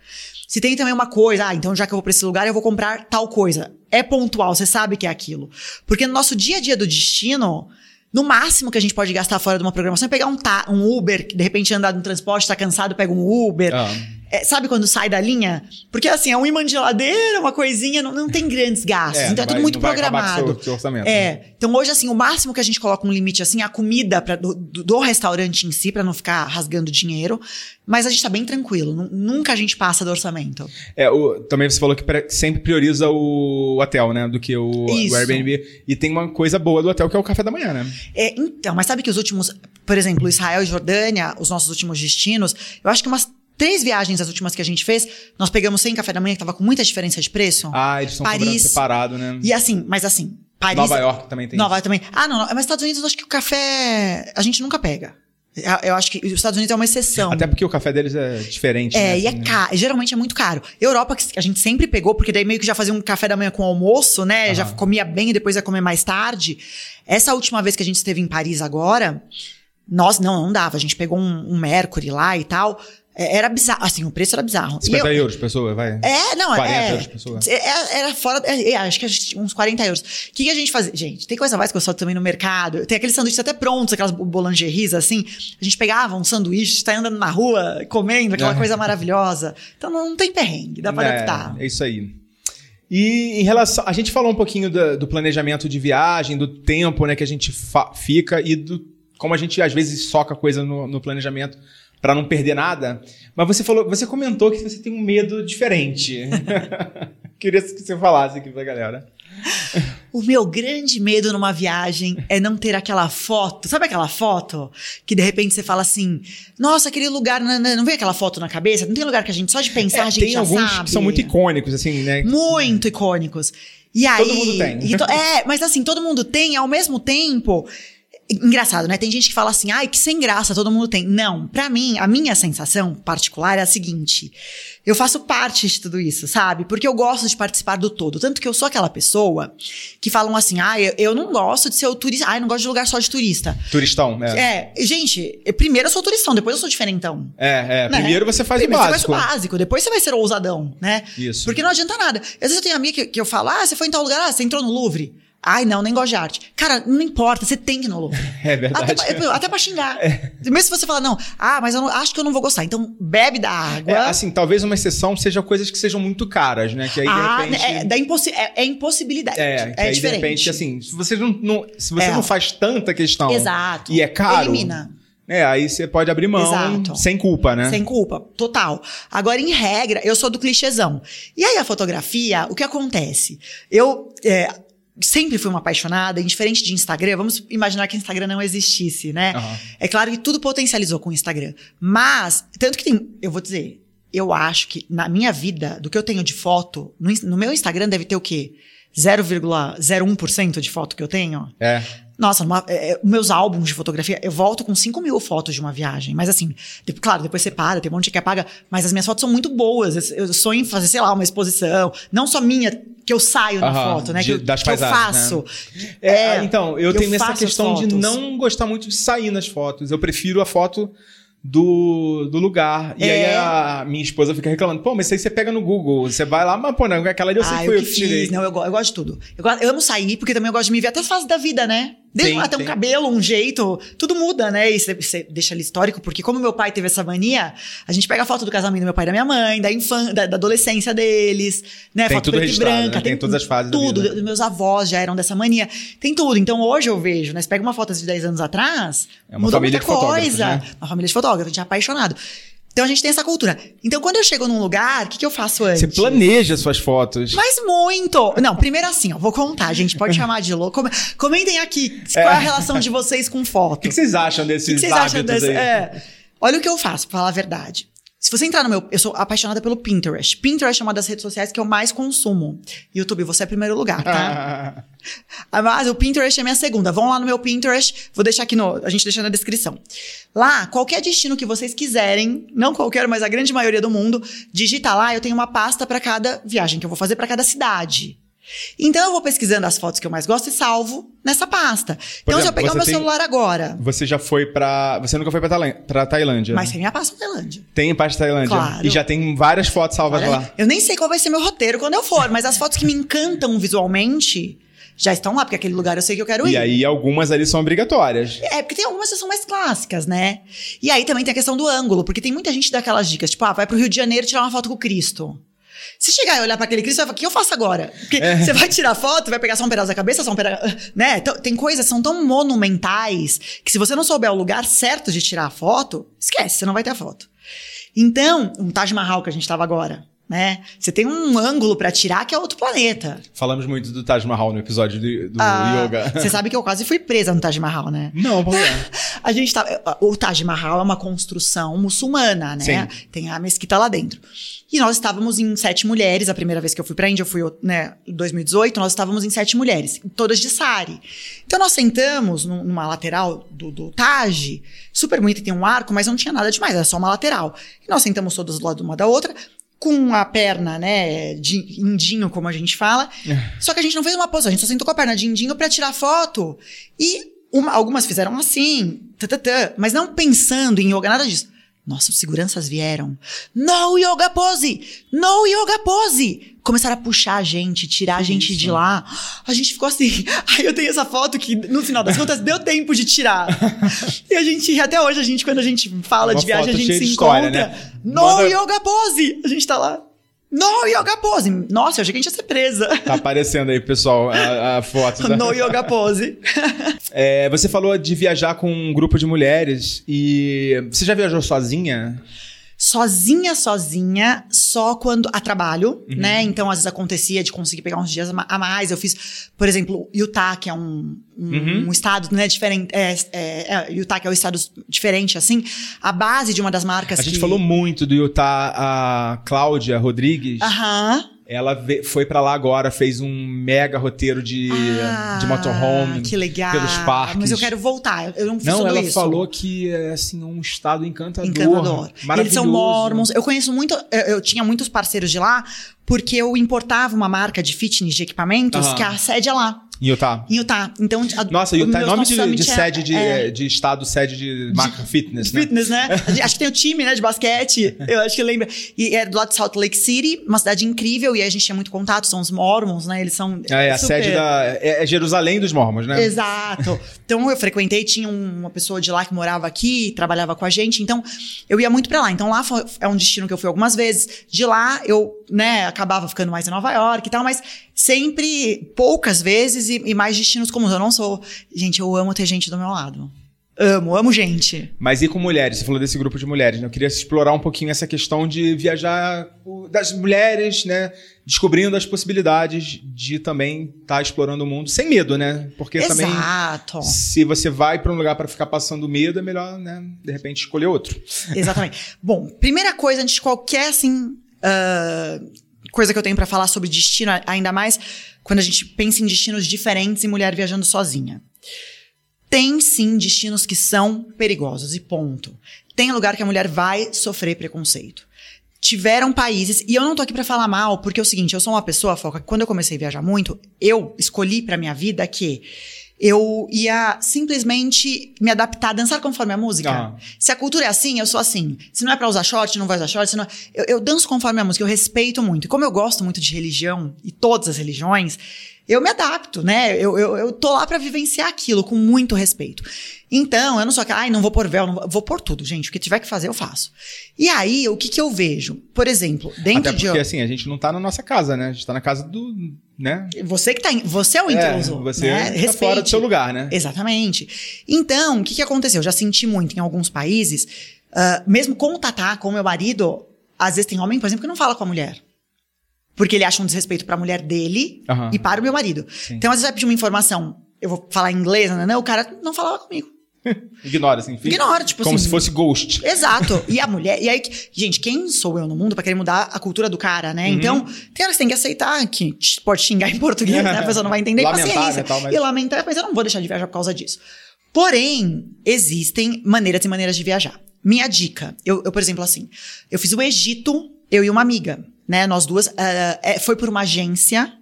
Speaker 3: Se tem também uma coisa, ah, então já que eu vou para esse lugar, eu vou comprar tal coisa. É pontual, você sabe que é aquilo. Porque no nosso dia a dia do destino, no máximo que a gente pode gastar fora de uma programação é pegar um, ta, um Uber, que de repente andar no transporte, tá cansado, pega um Uber. Ah. É, sabe quando sai da linha? Porque assim, é um imã de geladeira, uma coisinha, não, não tem grandes gastos. É, então é tudo vai, muito programado.
Speaker 2: Seu, seu orçamento,
Speaker 3: é. Né? Então hoje, assim, o máximo que a gente coloca um limite assim, é a comida pra, do, do restaurante em si, para não ficar rasgando dinheiro. Mas a gente tá bem tranquilo. Nunca a gente passa do orçamento.
Speaker 2: É, o, também você falou que sempre prioriza o hotel, né? Do que o, o, Airbnb. E tem uma coisa boa do hotel que é o café da manhã, né?
Speaker 3: É, então, mas sabe que os últimos, por exemplo, Israel e Jordânia, os nossos últimos destinos, eu acho que umas três viagens, as últimas que a gente fez, nós pegamos sem café da manhã, que tava com muita diferença de preço.
Speaker 2: Ah, eles estão Paris,
Speaker 3: separado,
Speaker 2: né?
Speaker 3: E assim, mas assim, Paris...
Speaker 2: Nova York também tem
Speaker 3: Nova York também. Ah, não, não, mas Estados Unidos, eu acho que o café a gente nunca pega. Eu acho que os Estados Unidos é uma exceção.
Speaker 2: Até porque o café deles é diferente.
Speaker 3: É,
Speaker 2: né,
Speaker 3: e é assim, é caro. Né? Geralmente é muito caro. Europa, que a gente sempre pegou, porque daí meio que já fazia um café da manhã com almoço, né? Uhum. Já comia bem e depois ia comer mais tarde. Essa última vez que a gente esteve em Paris agora, nós não, não dava. A gente pegou um, um Mercury lá e tal. É, era bizarro, assim, o preço era bizarro.
Speaker 2: 50 eu, euros pessoa, vai?
Speaker 3: É, não,
Speaker 2: 40
Speaker 3: é.
Speaker 2: euros pessoa.
Speaker 3: É, era fora, é, é, acho que uns 40 euros. O que, que, a gente fazia? Gente, tem coisa mais que eu só também no mercado. Tem aqueles sanduíches até prontos, aquelas boulangeries, assim. A gente pegava um sanduíche, tá andando na rua, comendo, aquela é. coisa maravilhosa. Então não, não tem perrengue, dá pra
Speaker 2: é,
Speaker 3: adaptar.
Speaker 2: É isso aí. E em relação. A gente falou um pouquinho do, do planejamento de viagem, do tempo né, que a gente fica e do como a gente às vezes soca coisa no, no planejamento para não perder nada. Mas você falou, você comentou que você tem um medo diferente. Queria que você falasse aqui pra galera.
Speaker 3: O meu grande medo numa viagem é não ter aquela foto. Sabe aquela foto que de repente você fala assim: Nossa, aquele lugar. Não, não, não vem aquela foto na cabeça? Não tem lugar que a gente só de pensar é, a gente
Speaker 2: tem
Speaker 3: já
Speaker 2: alguns
Speaker 3: sabe.
Speaker 2: que são muito icônicos, assim, né?
Speaker 3: Muito icônicos. E aí,
Speaker 2: todo mundo tem.
Speaker 3: To, é, mas assim, todo mundo tem, ao mesmo tempo. Engraçado, né? Tem gente que fala assim, ai, que sem graça, todo mundo tem. Não, para mim, a minha sensação particular é a seguinte: eu faço parte de tudo isso, sabe? Porque eu gosto de participar do todo. Tanto que eu sou aquela pessoa que falam assim, ai, eu não gosto de ser o turista, ai, não gosto de lugar só de turista.
Speaker 2: Turistão, né?
Speaker 3: É, gente, primeiro eu sou turistão, depois eu sou diferentão.
Speaker 2: É, é. Né? Primeiro você faz primeiro o básico.
Speaker 3: Você faz o básico, depois você vai ser ousadão, né?
Speaker 2: Isso.
Speaker 3: Porque não adianta nada. Às vezes eu tenho amiga que, que eu falo, ah, você foi em tal lugar, ah, você entrou no Louvre. Ai, não, nem gosto de arte. Cara, não importa, você tem que ir no Louvre.
Speaker 2: É verdade.
Speaker 3: Até, até pra xingar. É. Mesmo se você falar, não, ah, mas eu não, acho que eu não vou gostar. Então, bebe da água.
Speaker 2: É, assim, talvez uma exceção seja coisas que sejam muito caras, né? Que aí,
Speaker 3: ah,
Speaker 2: de repente...
Speaker 3: É, da impossi é, é impossibilidade.
Speaker 2: É, que é aí, diferente. de repente, assim, se você não, não se você é. não faz tanta questão
Speaker 3: Exato.
Speaker 2: e é caro...
Speaker 3: Elimina.
Speaker 2: É, aí você pode abrir mão Exato. sem culpa, né?
Speaker 3: Sem culpa, total. Agora, em regra, eu sou do clichêzão. E aí, a fotografia, o que acontece? Eu, é, sempre fui uma apaixonada, indiferente de Instagram, vamos imaginar que Instagram não existisse, né? Uhum. É claro que tudo potencializou com o Instagram. Mas, tanto que tem, eu vou dizer, eu acho que na minha vida, do que eu tenho de foto, no, no meu Instagram deve ter o quê? 0,01% de foto que eu tenho?
Speaker 2: É.
Speaker 3: Nossa, numa, é, meus álbuns de fotografia, eu volto com 5 mil fotos de uma viagem. Mas assim, de, claro, depois você para, tem um monte que apaga, mas as minhas fotos são muito boas. Eu, eu sonho em fazer, sei lá, uma exposição, não só minha, que eu saio na foto, né?
Speaker 2: de-
Speaker 3: que, eu-
Speaker 2: das
Speaker 3: que eu
Speaker 2: paisagens,
Speaker 3: faço.
Speaker 2: É, então, eu
Speaker 3: que
Speaker 2: tenho essa questão de não gostar muito de sair nas fotos. Eu prefiro a foto do, do lugar. E aí
Speaker 3: É.
Speaker 2: a minha esposa fica reclamando, pô, mas isso aí você pega no Google, você vai lá, mas pô, não, aquela ali eu sei
Speaker 3: Ah,
Speaker 2: que
Speaker 3: eu
Speaker 2: foi
Speaker 3: que
Speaker 2: eu que tirei.
Speaker 3: fiz. Não, eu, go- eu gosto de tudo. Eu, go- eu amo sair, porque também eu gosto de me ver até as fases da vida, né? Desde
Speaker 2: Sim,
Speaker 3: até um cabelo, um jeito, tudo muda, né? E você- deixa ali histórico, porque como meu pai teve essa mania, a gente pega a foto do casamento do meu pai e da minha mãe, da infância, da, da adolescência deles, né?
Speaker 2: Tem
Speaker 3: foto
Speaker 2: tudo
Speaker 3: preta e branca.
Speaker 2: né? Tem todas as fases
Speaker 3: Tudo.
Speaker 2: vida.
Speaker 3: Meus avós já eram dessa mania. Tem tudo. Então hoje eu vejo, né? Você pega uma foto de 10 anos atrás,
Speaker 2: É uma
Speaker 3: mudou
Speaker 2: família
Speaker 3: muita
Speaker 2: de fotógrafos,
Speaker 3: coisa.
Speaker 2: né?
Speaker 3: Uma família de fotógrafos, a gente é apaixonado. Então a gente tem essa cultura. Então quando eu chego num lugar, o que, que eu faço antes?
Speaker 2: Você planeja suas fotos.
Speaker 3: Mas muito! Não, primeiro assim, ó, vou contar, gente. Pode chamar de louco. Come- Comentem aqui qual é a relação de vocês com
Speaker 2: O
Speaker 3: foto.
Speaker 2: que, que vocês acham desses
Speaker 3: O que que vocês acham desse? É. Olha o que eu faço, pra falar a verdade. Se você entrar no meu. Eu sou apaixonada pelo Pinterest. Pinterest é uma das redes sociais que eu mais consumo. YouTube, você é primeiro lugar, tá? Ah, Mas o Pinterest é minha segunda. Vão lá no meu Pinterest, vou deixar aqui no. A gente deixa na descrição. Lá, qualquer destino que vocês quiserem, não qualquer, mas a grande maioria do mundo, digita lá, eu tenho uma pasta pra cada viagem que eu vou fazer pra cada cidade. Então eu vou pesquisando as fotos que eu mais gosto e salvo nessa pasta. então se eu
Speaker 2: exemplo,
Speaker 3: pegar o meu
Speaker 2: tem-
Speaker 3: celular agora,
Speaker 2: Você já foi pra. Você nunca foi pra, Tailã- pra Tailândia?
Speaker 3: mas tem minha pasta na Tailândia.
Speaker 2: Tem parte da Tailândia.
Speaker 3: Claro.
Speaker 2: E já tem várias fotos salvas
Speaker 3: Olha,
Speaker 2: lá.
Speaker 3: Eu nem sei qual vai ser meu roteiro quando eu for, mas as fotos que me encantam visualmente já estão lá, porque aquele lugar eu sei que eu quero ir.
Speaker 2: E aí algumas ali são obrigatórias.
Speaker 3: É, porque tem algumas que são mais clássicas, né? E aí também tem a questão do ângulo, porque tem muita gente que dá aquelas dicas, tipo, ah, vai pro Rio de Janeiro tirar uma foto com o Cristo. Se chegar e olhar pra aquele Cristo, você vai falar, o que eu faço agora? Porque
Speaker 2: É.
Speaker 3: você vai tirar foto, vai pegar só um pedaço da cabeça, só um pedaço. Né? Então, tem coisas que são tão monumentais que se você não souber o lugar certo de tirar a foto, esquece, você não vai ter a foto. Então, um Taj Mahal que a gente tava agora, né? Você tem um ângulo pra tirar que é outro planeta.
Speaker 2: Falamos muito do Taj Mahal no episódio do, do
Speaker 3: Ah,
Speaker 2: yoga.
Speaker 3: Você sabe que eu quase fui presa no Taj Mahal, né?
Speaker 2: Não, por quê?
Speaker 3: A gente tá. O Taj Mahal é uma construção muçulmana, né?
Speaker 2: Sim.
Speaker 3: Tem a mesquita lá dentro. E nós estávamos em sete mulheres. A primeira vez que eu fui pra Índia, eu fui né, em 2018, nós estávamos em sete mulheres, todas de sari. Então nós sentamos num- numa lateral do, do Taj, super bonita, tem um arco, mas não tinha nada demais, era só uma lateral. E nós sentamos todas do lado uma da outra. Com a perna, né, de indinho, como a gente fala. Só que a gente não fez uma pose, a gente só sentou com a perna de indinho pra tirar foto. E uma- algumas fizeram assim, tatatã, mas não pensando em yoga, nada disso. Nossa, os seguranças vieram. No yoga pose! No yoga pose! Começaram a puxar a gente, tirar a gente de lá. A gente ficou assim. Aí eu tenho essa foto que, no final das contas, deu tempo de tirar. e a gente, até hoje, a gente, quando a gente fala
Speaker 2: Uma
Speaker 3: de viagem, a gente se
Speaker 2: história,
Speaker 3: encontra.
Speaker 2: né?
Speaker 3: No
Speaker 2: Manda-
Speaker 3: yoga pose! A gente tá lá. No yoga pose! Nossa, eu achei que a gente ia ser presa.
Speaker 2: Tá aparecendo aí, pessoal, a, a foto. da-
Speaker 3: no yoga pose.
Speaker 2: É, você falou de viajar com um grupo de mulheres e você já viajou sozinha?
Speaker 3: Sozinha, sozinha, só quando a trabalho,
Speaker 2: Uhum.
Speaker 3: né? Então, às vezes acontecia de conseguir pegar uns dias a ma- a mais. Eu fiz, por exemplo, Utah, que é um, um,
Speaker 2: Uhum.
Speaker 3: um estado, né, diferente. É, é, é, Utah, que é um estado diferente, assim. A base de uma das marcas
Speaker 2: A gente
Speaker 3: que...
Speaker 2: falou muito do Utah, a Cláudia Rodrigues.
Speaker 3: Aham.
Speaker 2: Ela foi pra lá agora, fez um mega roteiro de,
Speaker 3: Ah,
Speaker 2: de motorhome.
Speaker 3: Que legal.
Speaker 2: pelos parques.
Speaker 3: Mas eu quero voltar. Eu não fiz
Speaker 2: Não, ela
Speaker 3: isso.
Speaker 2: falou que é assim um estado encantador.
Speaker 3: Encantador.
Speaker 2: Maravilhoso.
Speaker 3: Eles são mormons. Eu conheço muito. Eu, eu tinha muitos parceiros de lá, porque eu importava uma marca de fitness de equipamentos
Speaker 2: Aham.
Speaker 3: que a sede é lá,
Speaker 2: Em Utah.
Speaker 3: em Utah. Então, a,
Speaker 2: Nossa, Utah é nome de, de
Speaker 3: é-
Speaker 2: sede de,
Speaker 3: é,
Speaker 2: de estado, sede de marca fitness, né?
Speaker 3: Fitness, né? A Acho que tem o time, né, de basquete. Eu acho que lembra. E é do lado de Salt Lake City, uma cidade incrível, e a gente tinha muito contato, são os Mormons, né? Eles são.
Speaker 2: É, a
Speaker 3: super-
Speaker 2: sede da. É, é Jerusalém dos Mormons, né?
Speaker 3: Exato. Então eu frequentei, tinha um- uma pessoa de lá que morava aqui, trabalhava com a gente, então eu ia muito pra lá. Então lá foi- é um destino que eu fui algumas vezes. De lá eu, né, acabava ficando mais em Nova York e tal, mas sempre poucas vezes e, e mais destinos comuns. Eu não sou, gente, eu amo ter gente do meu lado. Amo, amo gente.
Speaker 2: Mas e com mulheres? Você falou desse grupo de mulheres, né? Eu queria explorar um pouquinho essa questão de viajar das mulheres, né? Descobrindo as possibilidades de também estar explorando o mundo sem medo, né? Porque também
Speaker 3: Exato.
Speaker 2: se você vai para um lugar para ficar passando medo, é melhor, né? De repente escolher outro.
Speaker 3: Exatamente. Bom, primeira coisa, antes de qualquer, assim, ah, coisa que eu tenho pra falar sobre destino, ainda mais quando a gente pensa em destinos diferentes e mulher viajando sozinha. Tem sim destinos que são perigosos e ponto. Tem lugar que a mulher vai sofrer preconceito. Tiveram países, e eu não tô aqui para falar mal, porque é o seguinte, eu sou uma pessoa, Foca, que quando eu comecei a viajar muito, eu escolhi para minha vida que eu ia simplesmente me adaptar, dançar conforme a música.
Speaker 2: Ah.
Speaker 3: Se a cultura é assim, eu sou assim. Se não é pra usar short, não vai usar short. não é- eu, eu danço conforme a música, eu respeito muito. E como eu gosto muito de religião, e todas as religiões, eu me adapto, né? Eu, eu, eu tô lá pra vivenciar aquilo com muito respeito. Então, eu não sou aquela, ai, não vou pôr véu, não vou, vou pôr tudo, gente. O que tiver que fazer, eu faço. E aí, o que que eu vejo? Por exemplo, dentro
Speaker 2: Até
Speaker 3: de.
Speaker 2: porque, assim, a gente não tá na nossa casa, né? A gente tá na casa do. né?
Speaker 3: Você que tá. em- Você é o intruso.
Speaker 2: É, você
Speaker 3: né?
Speaker 2: tá
Speaker 3: Respeite.
Speaker 2: fora do seu lugar, né?
Speaker 3: Exatamente. Então, o que, que aconteceu? Eu já senti muito em alguns países, ah, mesmo com o Tatá, com o meu marido, às vezes tem homem, por exemplo, que não fala com a mulher. Porque ele acha um desrespeito pra mulher dele
Speaker 2: Aham.
Speaker 3: e para o meu marido. Então, às vezes vai pedir uma informação, eu vou falar em inglês, né? né, O cara não falava comigo.
Speaker 2: Ignora, assim. fica-
Speaker 3: Ignora, tipo
Speaker 2: Como
Speaker 3: assim.
Speaker 2: se fosse ghost.
Speaker 3: Exato. E a mulher. E aí, gente, quem sou eu no mundo pra querer mudar a cultura do cara,
Speaker 2: Uhum.
Speaker 3: né? Então, tem horas que tem que aceitar que pode xingar em português, né? A pessoa não vai entender
Speaker 2: Lamentar,
Speaker 3: paciência.
Speaker 2: né, tal, mas-
Speaker 3: E lamentar, mas eu não vou deixar de viajar por causa disso. Porém, existem maneiras e maneiras de viajar. Minha dica, eu, eu, por exemplo, assim, eu fiz o Egito, eu e uma amiga, né? Nós duas, é, foi por uma agência.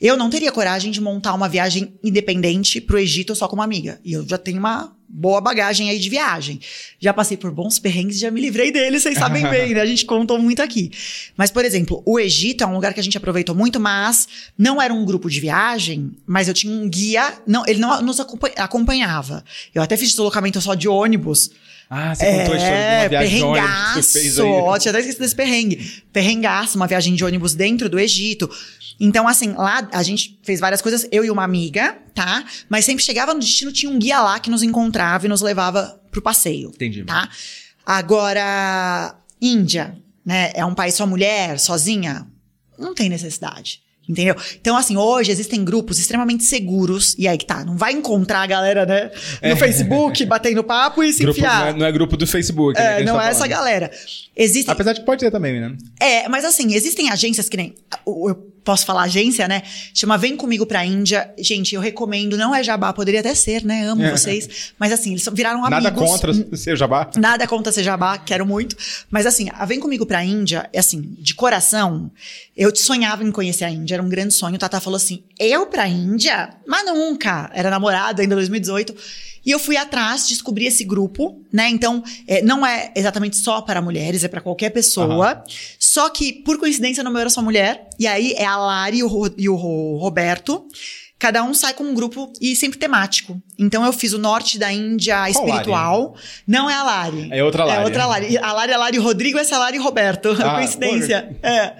Speaker 3: Eu não teria coragem de montar uma viagem independente pro Egito só com uma amiga. E eu já tenho uma boa bagagem aí de viagem. Já passei por bons perrengues, já me livrei deles, vocês sabem bem, né? A gente contou muito aqui. Mas, por exemplo, o Egito é um lugar que a gente aproveitou muito, mas não era um grupo de viagem, mas eu tinha um guia, não, ele não nos acompanha- acompanhava. Eu até fiz deslocamento só de ônibus.
Speaker 2: Ah, você contou a história de uma viagem de ônibus que você fez aí.
Speaker 3: É, tinha até esquecido desse perrengue. Perrengaço, uma viagem de ônibus dentro do Egito. Então, assim, lá a gente fez várias coisas, eu e uma amiga, tá? Mas sempre chegava no destino, tinha um guia lá que nos encontrava e nos levava pro passeio.
Speaker 2: Entendi.
Speaker 3: Tá? Agora, Índia, né? É um país só mulher, sozinha? Não tem necessidade. Entendeu? Então, assim, hoje existem grupos extremamente seguros. E aí que tá, não vai encontrar a galera, né? No Facebook, batendo papo e se
Speaker 2: É. Grupo, não,
Speaker 3: enfiar.
Speaker 2: é, não é grupo do Facebook. né,
Speaker 3: É,
Speaker 2: gente
Speaker 3: não
Speaker 2: tá
Speaker 3: é essa galera. Existem.
Speaker 2: Apesar de que pode ter também, né?
Speaker 3: É, mas assim, existem agências que nem. Eu posso falar agência, né? Chama Vem Comigo pra Índia. Gente, eu recomendo, não é jabá, poderia até ser, né? Amo
Speaker 2: É.
Speaker 3: vocês. Mas assim, eles viraram amigos.
Speaker 2: Nada contra o seu jabá.
Speaker 3: Nada contra ser jabá, quero muito. Mas assim, a Vem Comigo pra Índia, é assim, de coração, eu sonhava em conhecer a Índia, era um grande sonho. O Tata falou assim: eu pra Índia? Mas nunca. Era namorado ainda em 2018. E eu fui atrás, descobri esse grupo, né? Então, é, não é exatamente só para mulheres, é para qualquer pessoa. Só que, por coincidência, meu era só mulher. E aí é a Lari e o, e o Ro- Roberto. Cada um sai com um grupo e sempre temático. Então eu fiz o norte da Índia espiritual. Não é a Lari.
Speaker 2: É outra Lari.
Speaker 3: É outra Lari. A Lari é a Lari Rodrigo, essa é a Lari Roberto.
Speaker 2: Ah,
Speaker 3: Coincidência. É.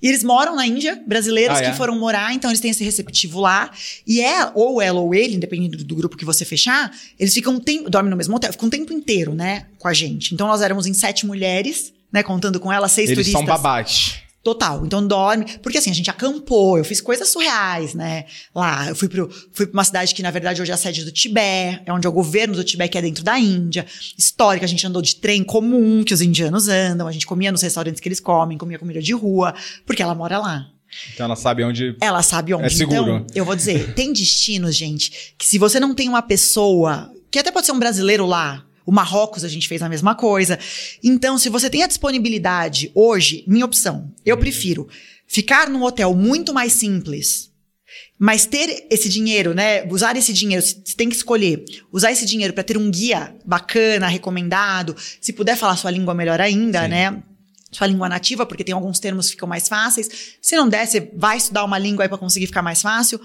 Speaker 3: E eles moram na Índia, brasileiros
Speaker 2: Ah,
Speaker 3: que
Speaker 2: é?
Speaker 3: foram morar, então eles têm esse receptivo lá. E é, ou ela ou ele, independente do, grupo que você fechar, eles ficam um tempo, dormem no mesmo hotel, ficam um tempo inteiro, né, com a gente. Então nós éramos em sete mulheres, né, contando com elas, seis
Speaker 2: Eles
Speaker 3: turistas.
Speaker 2: são babás.
Speaker 3: Total. Então dorme. Porque assim, a gente acampou, eu fiz coisas surreais, né? Lá, eu fui, pro, fui pra uma cidade que, na verdade, hoje é a sede do Tibete, é onde é o governo do Tibete, que é dentro da Índia. Histórica, a gente andou de trem comum que os indianos andam, a gente comia nos restaurantes que eles comem, comia comida de rua, porque ela mora lá.
Speaker 2: Então ela sabe onde.
Speaker 3: Ela sabe onde.
Speaker 2: É seguro.
Speaker 3: Então, eu vou dizer, tem destinos, gente, que se você não tem uma pessoa, que até pode ser um brasileiro lá, o Marrocos a gente fez a mesma coisa. Então, se você tem a disponibilidade hoje, minha opção, eu prefiro ficar num hotel muito mais simples. Mas ter esse dinheiro, né? Usar esse dinheiro, você tem que escolher. Usar esse dinheiro para ter um guia bacana, recomendado. Se puder falar sua língua melhor ainda,
Speaker 2: Sim.
Speaker 3: né? Sua língua nativa, porque tem alguns termos que ficam mais fáceis. Se não der, você vai estudar uma língua aí para conseguir ficar mais fácil.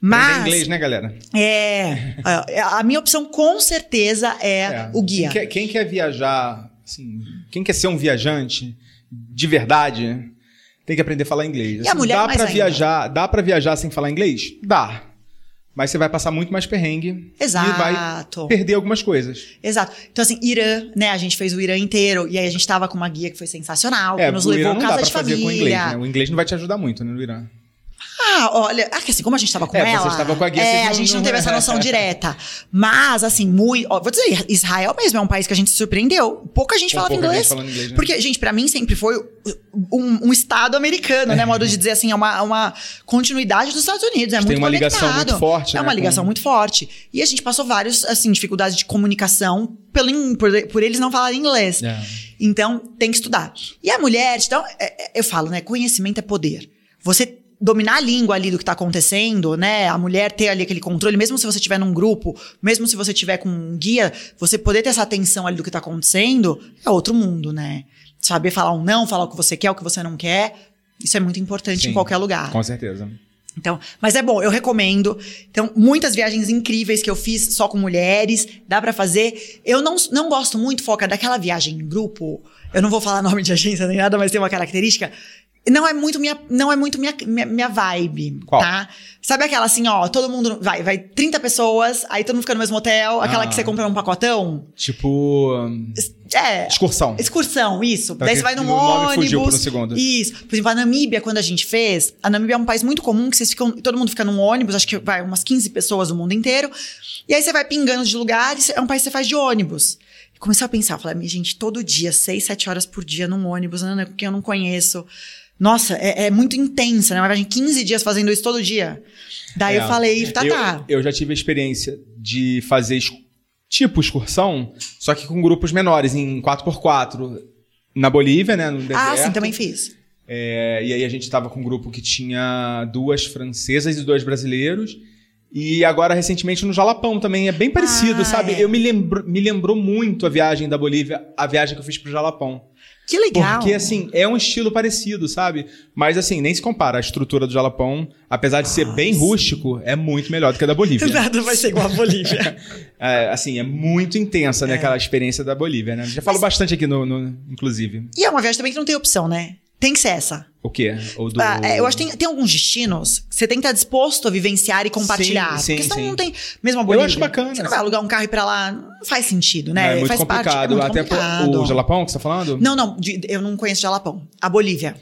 Speaker 2: Mas...
Speaker 3: Mas
Speaker 2: inglês, né, galera?
Speaker 3: é, a a minha opção com certeza é, o guia.
Speaker 2: Quem quer, quem quer viajar, assim, quem quer ser um viajante de verdade, tem que aprender a falar inglês.
Speaker 3: E a
Speaker 2: Assim,
Speaker 3: mulher
Speaker 2: dá para viajar, dá para viajar sem falar inglês? Dá. Mas você vai passar muito mais perrengue
Speaker 3: Exato.
Speaker 2: e vai perder algumas coisas.
Speaker 3: Exato. Então, assim, Irã, né? A gente fez o Irã inteiro. E aí a gente tava com uma guia que foi sensacional, que nos
Speaker 2: É,
Speaker 3: levou
Speaker 2: Irã dá
Speaker 3: casa de
Speaker 2: fazer
Speaker 3: família.
Speaker 2: com inglês, né? O inglês não vai te ajudar muito, né, no Irã.
Speaker 3: Ah, olha, ah, que assim, como a gente tava com
Speaker 2: É,
Speaker 3: ela.
Speaker 2: você estava com a guia,
Speaker 3: É, a gente não
Speaker 2: não-
Speaker 3: teve essa noção direta. Mas, assim, muito. ó, vou dizer, Israel mesmo é um país que a gente se surpreendeu. Pouca gente falava inglês.
Speaker 2: gente inglês, né?
Speaker 3: Porque, gente, pra mim sempre foi um, um estado americano, né? Modo de dizer assim, é uma, uma continuidade dos Estados Unidos. É
Speaker 2: Tem
Speaker 3: muito
Speaker 2: uma ligação
Speaker 3: conectado.
Speaker 2: muito forte,
Speaker 3: É
Speaker 2: né,
Speaker 3: uma ligação
Speaker 2: com-
Speaker 3: muito forte. E a gente passou vários, assim, dificuldades de comunicação pelo, por, por eles não falarem inglês.
Speaker 2: É.
Speaker 3: Então, tem que estudar. E a mulher, então, é- é- eu falo, né? Conhecimento é poder. Você dominar a língua ali do que tá acontecendo, né? A mulher ter ali aquele controle, mesmo se você estiver num grupo, mesmo se você tiver com um guia, você poder ter essa atenção ali do que tá acontecendo, é outro mundo, né? Saber falar um não, falar o que você quer, o que você não quer, isso é muito importante
Speaker 2: Sim,
Speaker 3: em qualquer lugar.
Speaker 2: Com certeza.
Speaker 3: Então, mas é bom, eu recomendo. Então, muitas viagens incríveis que eu fiz só com mulheres, dá pra fazer. Eu não, não gosto muito, foca, daquela viagem em grupo. Eu não vou falar nome de agência nem nada, mas tem uma característica. Não é muito minha, não é muito minha, minha, minha vibe,
Speaker 2: Qual?
Speaker 3: tá? Sabe aquela assim, ó, todo mundo vai, vai 30 pessoas, aí todo mundo fica no mesmo hotel, aquela
Speaker 2: Ah.
Speaker 3: que você compra um pacotão?
Speaker 2: Tipo.
Speaker 3: É,
Speaker 2: Excursão.
Speaker 3: Excursão, isso.
Speaker 2: Tá,
Speaker 3: Daí você vai num ônibus.
Speaker 2: fugiu por um segundo.
Speaker 3: Isso. Por exemplo, a Namíbia, quando a gente fez, a Namíbia é um país muito comum que vocês ficam, todo mundo fica num ônibus, acho que vai umas 15 pessoas do mundo inteiro. E aí você vai pingando de lugares, é um país que você faz de ônibus. Comecei a pensar, eu falei, "Minha gente, todo dia, 6, 7 horas por dia num ônibus, né, que eu não conheço. Nossa, é, é muito intensa, né? Uma viagem 15 dias fazendo isso todo dia. Daí
Speaker 2: É.
Speaker 3: eu falei, tá,
Speaker 2: eu,
Speaker 3: tá.
Speaker 2: Eu já tive a experiência de fazer tipo excursão, só que com grupos menores, em 4x4. Na Bolívia, né? No deserto.
Speaker 3: Ah, sim, também fiz.
Speaker 2: É, e aí a gente tava com um grupo que tinha duas francesas e dois brasileiros. E agora, recentemente, no Jalapão também. É bem parecido,
Speaker 3: Ah,
Speaker 2: sabe?
Speaker 3: é.
Speaker 2: Eu me, lembro, me lembrou muito a viagem da Bolívia, a viagem que eu fiz pro Jalapão.
Speaker 3: Que legal.
Speaker 2: Porque, assim, é um estilo parecido, sabe? Mas, assim, nem se compara. A estrutura do Jalapão, apesar de ser bem rústico, é muito melhor do que a da Bolívia.
Speaker 3: Nada vai ser igual a Bolívia.
Speaker 2: É, assim, é muito intensa, né? Aquela experiência da Bolívia, né? Já falo bastante aqui, no, no- inclusive.
Speaker 3: e é uma viagem também que não tem opção, né? Tem que ser essa.
Speaker 2: O quê? O do...
Speaker 3: Ah, é, eu acho que tem, tem alguns destinos que você tem que estar disposto a vivenciar e compartilhar.
Speaker 2: Sim, sim,
Speaker 3: porque senão
Speaker 2: sim.
Speaker 3: não tem. Mesmo a Bolívia.
Speaker 2: acho bacana,
Speaker 3: Você não vai alugar um carro e ir pra lá. Não faz sentido, né?
Speaker 2: é muito
Speaker 3: faz
Speaker 2: complicado.
Speaker 3: parte. É muito
Speaker 2: Até
Speaker 3: complicado.
Speaker 2: o Jalapão que você tá falando?
Speaker 3: Não, não. de- eu não conheço Jalapão. A Bolívia.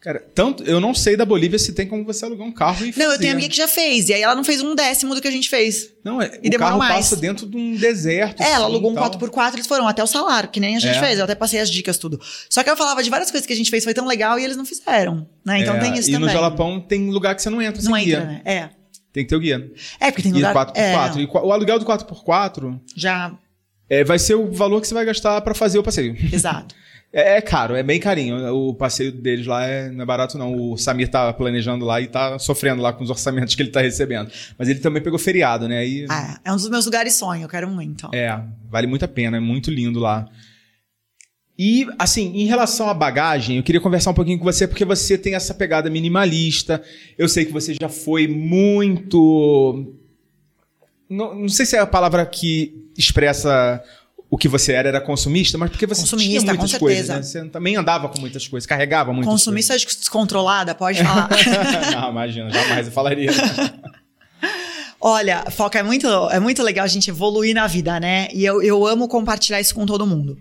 Speaker 2: Cara, tanto, eu não sei da Bolívia se tem como você alugar um carro e
Speaker 3: Não, eu tenho amiga que já fez. E aí ela não fez um décimo do que a gente fez.
Speaker 2: Não, é,
Speaker 3: E
Speaker 2: o carro
Speaker 3: mais.
Speaker 2: passa dentro de um deserto.
Speaker 3: É, ela
Speaker 2: assim,
Speaker 3: alugou um
Speaker 2: tal.
Speaker 3: 4x4, eles foram até o salário, que nem a gente
Speaker 2: É.
Speaker 3: fez. Eu até passei as dicas, tudo. Só que eu falava de várias coisas que a gente fez, foi tão legal e eles não fizeram. Né? Então
Speaker 2: É,
Speaker 3: tem isso
Speaker 2: e
Speaker 3: também.
Speaker 2: no Jalapão tem lugar que você não entra
Speaker 3: Não
Speaker 2: sem
Speaker 3: entra,
Speaker 2: guia.
Speaker 3: né? É.
Speaker 2: Tem que ter o guia.
Speaker 3: É, porque tem
Speaker 2: E
Speaker 3: lugar.
Speaker 2: 4x4.
Speaker 3: É,
Speaker 2: E o aluguel do 4x4
Speaker 3: já.
Speaker 2: é, vai ser o valor que você vai gastar pra fazer o passeio.
Speaker 3: Exato.
Speaker 2: É, é caro, é bem carinho. O passeio deles lá é, não é barato, não. O Samir tá planejando lá e tá sofrendo lá com os orçamentos que ele tá recebendo. Mas ele também pegou feriado, né? Aí,
Speaker 3: Ah, é um dos meus lugares sonho, eu quero muito.
Speaker 2: É, vale muito a pena, é muito lindo lá. E, assim, em relação à bagagem, eu queria conversar um pouquinho com você, porque você tem essa pegada minimalista. Eu sei que você já foi muito. Não, não sei se é a palavra que expressa o que você era, era consumista, mas porque você
Speaker 3: Consumista,
Speaker 2: tinha muitas
Speaker 3: com
Speaker 2: coisas, né? Você também andava com muitas coisas, carregava muitas
Speaker 3: Consumista descontrolada, pode falar.
Speaker 2: coisas. não, imagina, jamais eu falaria.
Speaker 3: Olha, Foca, é muito, é muito legal a gente evoluir na vida, né? E eu, eu amo compartilhar isso com todo mundo.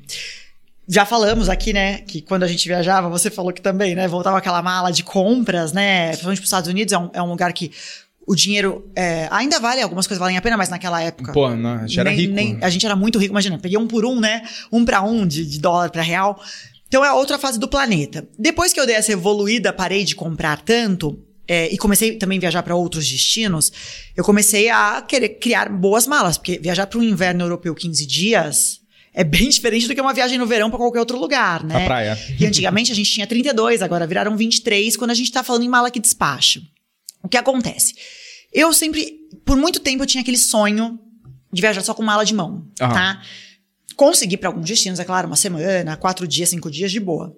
Speaker 3: Já falamos aqui, né, que quando a gente viajava, você falou que também, né, voltava aquela mala de compras, né, principalmente para os Estados Unidos, é um, é um lugar que o dinheiro é, ainda vale, algumas coisas valem a pena, mas naquela época...
Speaker 2: Pô, não, a gente era
Speaker 3: nem-
Speaker 2: rico.
Speaker 3: nem- a gente era muito rico, imagina, peguei um por um, né, um para um de, de dólar para real. Então é outra fase do planeta. Depois que eu dei essa evoluída, parei de comprar tanto, é, e comecei também a viajar para outros destinos, eu comecei a querer criar boas malas, porque viajar para um inverno europeu 15 dias é bem diferente do que uma viagem no verão para qualquer outro lugar, né?
Speaker 2: A praia.
Speaker 3: E antigamente a gente tinha 32, agora viraram 23 quando a gente tá falando em mala que despacho. O que acontece? Eu sempre, por muito tempo, eu tinha aquele sonho de viajar só com mala de mão,
Speaker 2: Aham.
Speaker 3: tá? Consegui para alguns destinos, é claro, uma semana, quatro dias, cinco dias de boa.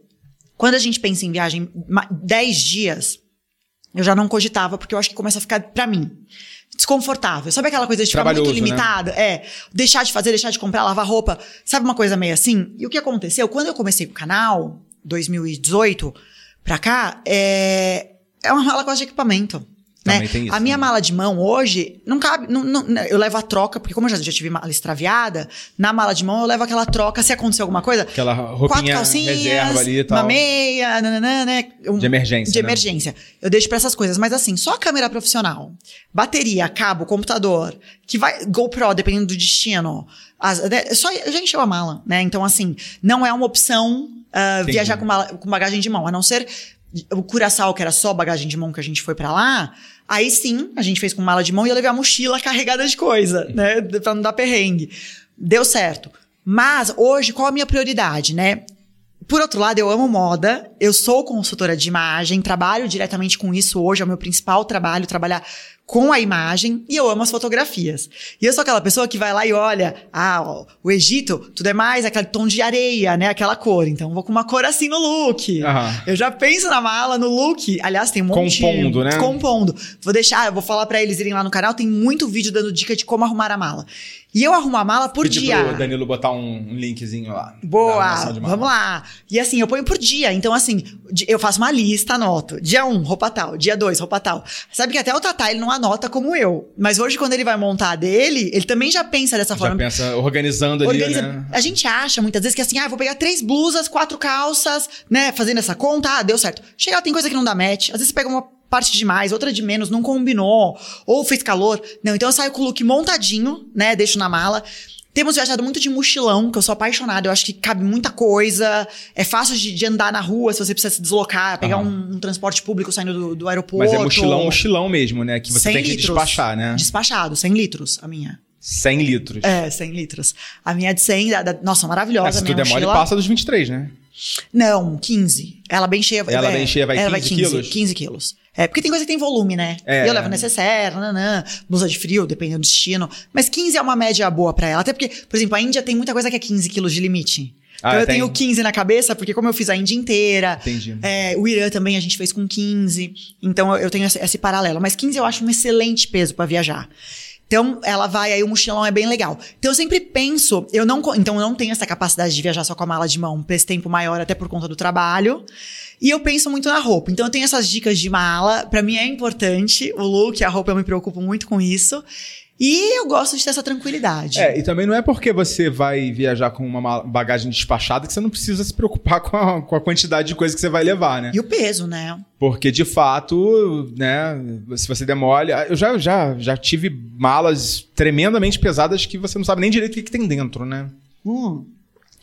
Speaker 3: Quando a gente pensa em viagem, dez dias, eu já não cogitava, porque eu acho que começa a ficar, pra mim, desconfortável. Sabe aquela coisa de ficar muito
Speaker 2: né?
Speaker 3: limitado? É, deixar de fazer, deixar de comprar, lavar roupa. Sabe uma coisa meio assim? E o que aconteceu? Quando eu comecei com o canal, 2018, pra cá, é, é uma mala quase de equipamento.
Speaker 2: Também
Speaker 3: né?
Speaker 2: tem isso,
Speaker 3: a minha
Speaker 2: né?
Speaker 3: mala de mão hoje não cabe. não- não- eu levo a troca, porque como eu já, já tive mala extraviada, na mala de mão eu levo aquela troca se acontecer alguma coisa.
Speaker 2: Aquela
Speaker 3: Quatro
Speaker 2: roupinha
Speaker 3: calcinhas,
Speaker 2: reserva ali e tal.
Speaker 3: uma meia, nananã, né? Um-
Speaker 2: De emergência,
Speaker 3: De
Speaker 2: né?
Speaker 3: emergência. Eu deixo pra essas coisas. Mas assim, só câmera profissional, bateria, cabo, computador, que vai. GoPro, dependendo do destino. As, né, só, eu já encheu a mala, né? Então, assim, não é uma opção
Speaker 2: Entendi.
Speaker 3: viajar com, com bagagem de mão, a não ser o Curaçao, que era só bagagem de mão que a gente foi pra lá. Aí sim, a gente fez com mala de mão e eu levei a mochila carregada de coisa, né? Pra não dar perrengue. Deu certo. Mas hoje, qual a minha prioridade, né? Por outro lado, eu amo moda, eu sou consultora de imagem, trabalho diretamente com isso hoje, é o meu principal trabalho, trabalhar com a imagem, e eu amo as fotografias. E eu sou aquela pessoa que vai lá e olha, ah, ó, o Egito, tudo é mais aquele tom de areia, né, aquela cor, então vou com uma cor assim no look.
Speaker 2: Aham.
Speaker 3: Eu já penso na mala, no look, aliás, tem um monte
Speaker 2: Compondo, né?
Speaker 3: Compondo. Vou deixar, eu vou falar pra eles irem lá no canal, tem muito vídeo dando dica de como arrumar a mala. E eu arrumo a mala por
Speaker 2: Pedi
Speaker 3: dia.
Speaker 2: pro Danilo botar um linkzinho lá.
Speaker 3: Boa, vamos lá. E assim, eu ponho por dia. Então, assim, eu faço uma lista, anoto. Dia 1, um, roupa tal. Dia 2, roupa tal. Sabe que até o Tatá, ele não anota como eu. Mas hoje, quando ele vai montar a dele, ele também já pensa dessa
Speaker 2: Já
Speaker 3: forma.
Speaker 2: pensa organizando ali,
Speaker 3: Organiza-
Speaker 2: né?
Speaker 3: A gente acha muitas vezes que assim, ah, vou pegar três blusas, quatro calças, né? Fazendo essa conta, ah, deu certo. Chega tem coisa que não dá match. Às vezes você pega uma parte de mais, outra de menos, não combinou, ou fez calor. Não, então eu saio com o look montadinho, né? Deixo na mala. Temos viajado muito de mochilão, que eu sou apaixonada. Eu acho que cabe muita coisa. É fácil de, de andar na rua se você precisa se deslocar, pegar um, um transporte público saindo do, do aeroporto.
Speaker 2: Mas é mochilão, mochilão mesmo, né? Que você
Speaker 3: 100
Speaker 2: tem que
Speaker 3: litros.
Speaker 2: despachar, né?
Speaker 3: Despachado, 100 litros, a minha.
Speaker 2: 100 litros.
Speaker 3: É, 100 litros. A minha é de 100, da, da- nossa, maravilhosa.
Speaker 2: É, se
Speaker 3: a
Speaker 2: tu
Speaker 3: minha
Speaker 2: demora,
Speaker 3: mochila.
Speaker 2: passa dos 23, né?
Speaker 3: Não, 15. Ela bem cheia.
Speaker 2: Ela
Speaker 3: é,
Speaker 2: bem cheia vai
Speaker 3: ela
Speaker 2: 15 quilos?
Speaker 3: 15 quilos. É, porque tem coisa que tem volume, né?
Speaker 2: É.
Speaker 3: E eu levo necessaire, nanã, blusa de frio, dependendo do destino. Mas 15 é uma média boa pra ela. Até porque, por exemplo, a Índia tem muita coisa que é 15 quilos de limite.
Speaker 2: Ah,
Speaker 3: então eu
Speaker 2: tem?
Speaker 3: tenho 15 na cabeça, porque como eu fiz a Índia inteira.
Speaker 2: Entendi.
Speaker 3: é, o Irã também a gente fez com 15. Então eu tenho esse, esse paralelo. Mas 15 eu acho um excelente peso pra viajar. Então, ela vai, aí o mochilão é bem legal. Então, eu sempre penso, eu não, então eu não tenho essa capacidade de viajar só com a mala de mão pra esse tempo maior, até por conta do trabalho. E eu penso muito na roupa. Então, eu tenho essas dicas de mala. Pra mim é importante o look, a roupa, eu me preocupo muito com isso. E eu gosto de ter essa tranquilidade.
Speaker 2: É, e também não é porque você vai viajar com uma ma- bagagem despachada que você não precisa se preocupar com a, com a quantidade de coisa que você vai levar, né?
Speaker 3: E o peso, né?
Speaker 2: Porque, de fato, né, se você demole... Eu já, já, já tive malas tremendamente pesadas que você não sabe nem direito o que, que tem dentro, né?
Speaker 3: Hum.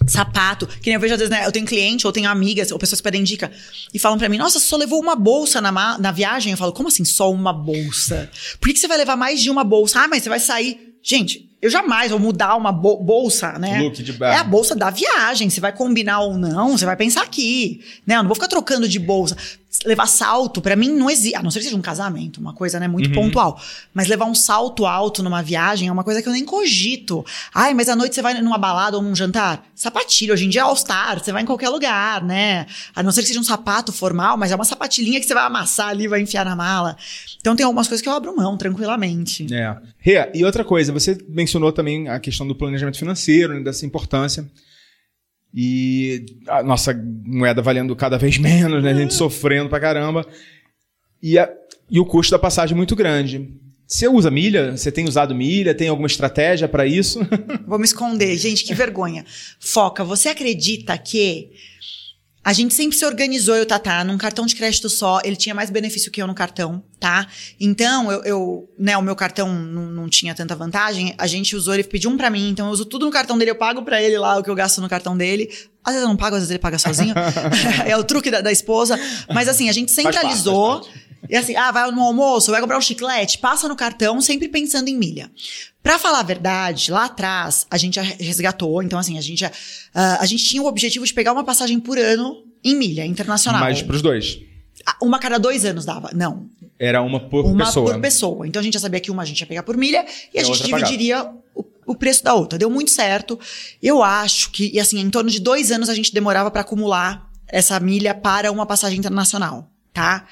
Speaker 3: Sapato, que nem eu vejo às vezes, né? Eu tenho cliente ou tenho amigas ou pessoas que pedem dica e falam pra mim: Nossa, só levou uma bolsa na, na viagem? Eu falo: Como assim, só uma bolsa? Por que, que você vai levar mais de uma bolsa? Ah, mas você vai sair. Gente, eu jamais vou mudar uma bo- bolsa, né?
Speaker 2: Look de
Speaker 3: É a bolsa da viagem. Se vai combinar ou não, você vai pensar aqui. Né? Eu não vou ficar trocando de bolsa. Levar salto, pra mim, não existe. A não ser que seja um casamento, uma coisa, né, muito pontual. Mas levar um salto alto numa viagem é uma coisa que eu nem cogito. Ai, mas à noite você vai numa balada ou num jantar? Sapatilha, hoje em dia é All-Star, você vai em qualquer lugar, né? A não ser que seja um sapato formal, mas é uma sapatilhinha que você vai amassar ali, vai enfiar na mala. Então tem algumas coisas que eu abro mão tranquilamente.
Speaker 2: É. Rê, e outra coisa, você mencionou também a questão do planejamento financeiro, né, dessa importância. E a nossa moeda valendo cada vez menos, né? A gente sofrendo pra caramba. E, a- e o custo da passagem é muito grande. Você usa milha? Você tem usado milha? Tem alguma estratégia pra isso?
Speaker 3: Vou me esconder. Gente, que vergonha. Foca, você acredita que a gente sempre se organizou, eu Tatá, num cartão de crédito só. Ele tinha mais benefício que eu no cartão, tá? Então, eu, eu né, o meu cartão não, não tinha tanta vantagem. A gente usou, ele pediu um pra mim, então eu uso tudo no cartão dele, eu pago pra ele lá o que eu gasto no cartão dele. Às vezes eu não pago, às vezes ele paga sozinho. é o truque da, da esposa. Mas assim, a gente
Speaker 2: Faz parte,
Speaker 3: centralizou.
Speaker 2: faz parte.
Speaker 3: E assim, ah, vai no almoço, vai comprar um chiclete, passa no cartão, sempre pensando em milha. Pra falar a verdade, lá atrás, a gente resgatou, então assim, a gente já, ah, a gente tinha o objetivo de pegar uma passagem por ano em milha internacional.
Speaker 2: Mas pros dois.
Speaker 3: Ah, Uma cada dois anos dava. Não,
Speaker 2: Era uma por
Speaker 3: uma
Speaker 2: pessoa.
Speaker 3: por pessoa. Então a gente já sabia que uma a gente ia pegar por milha e
Speaker 2: E
Speaker 3: a gente dividiria o, o preço da outra. Deu muito certo. Eu acho que, e assim, em torno de dois anos a gente demorava pra acumular essa milha para uma passagem internacional, tá?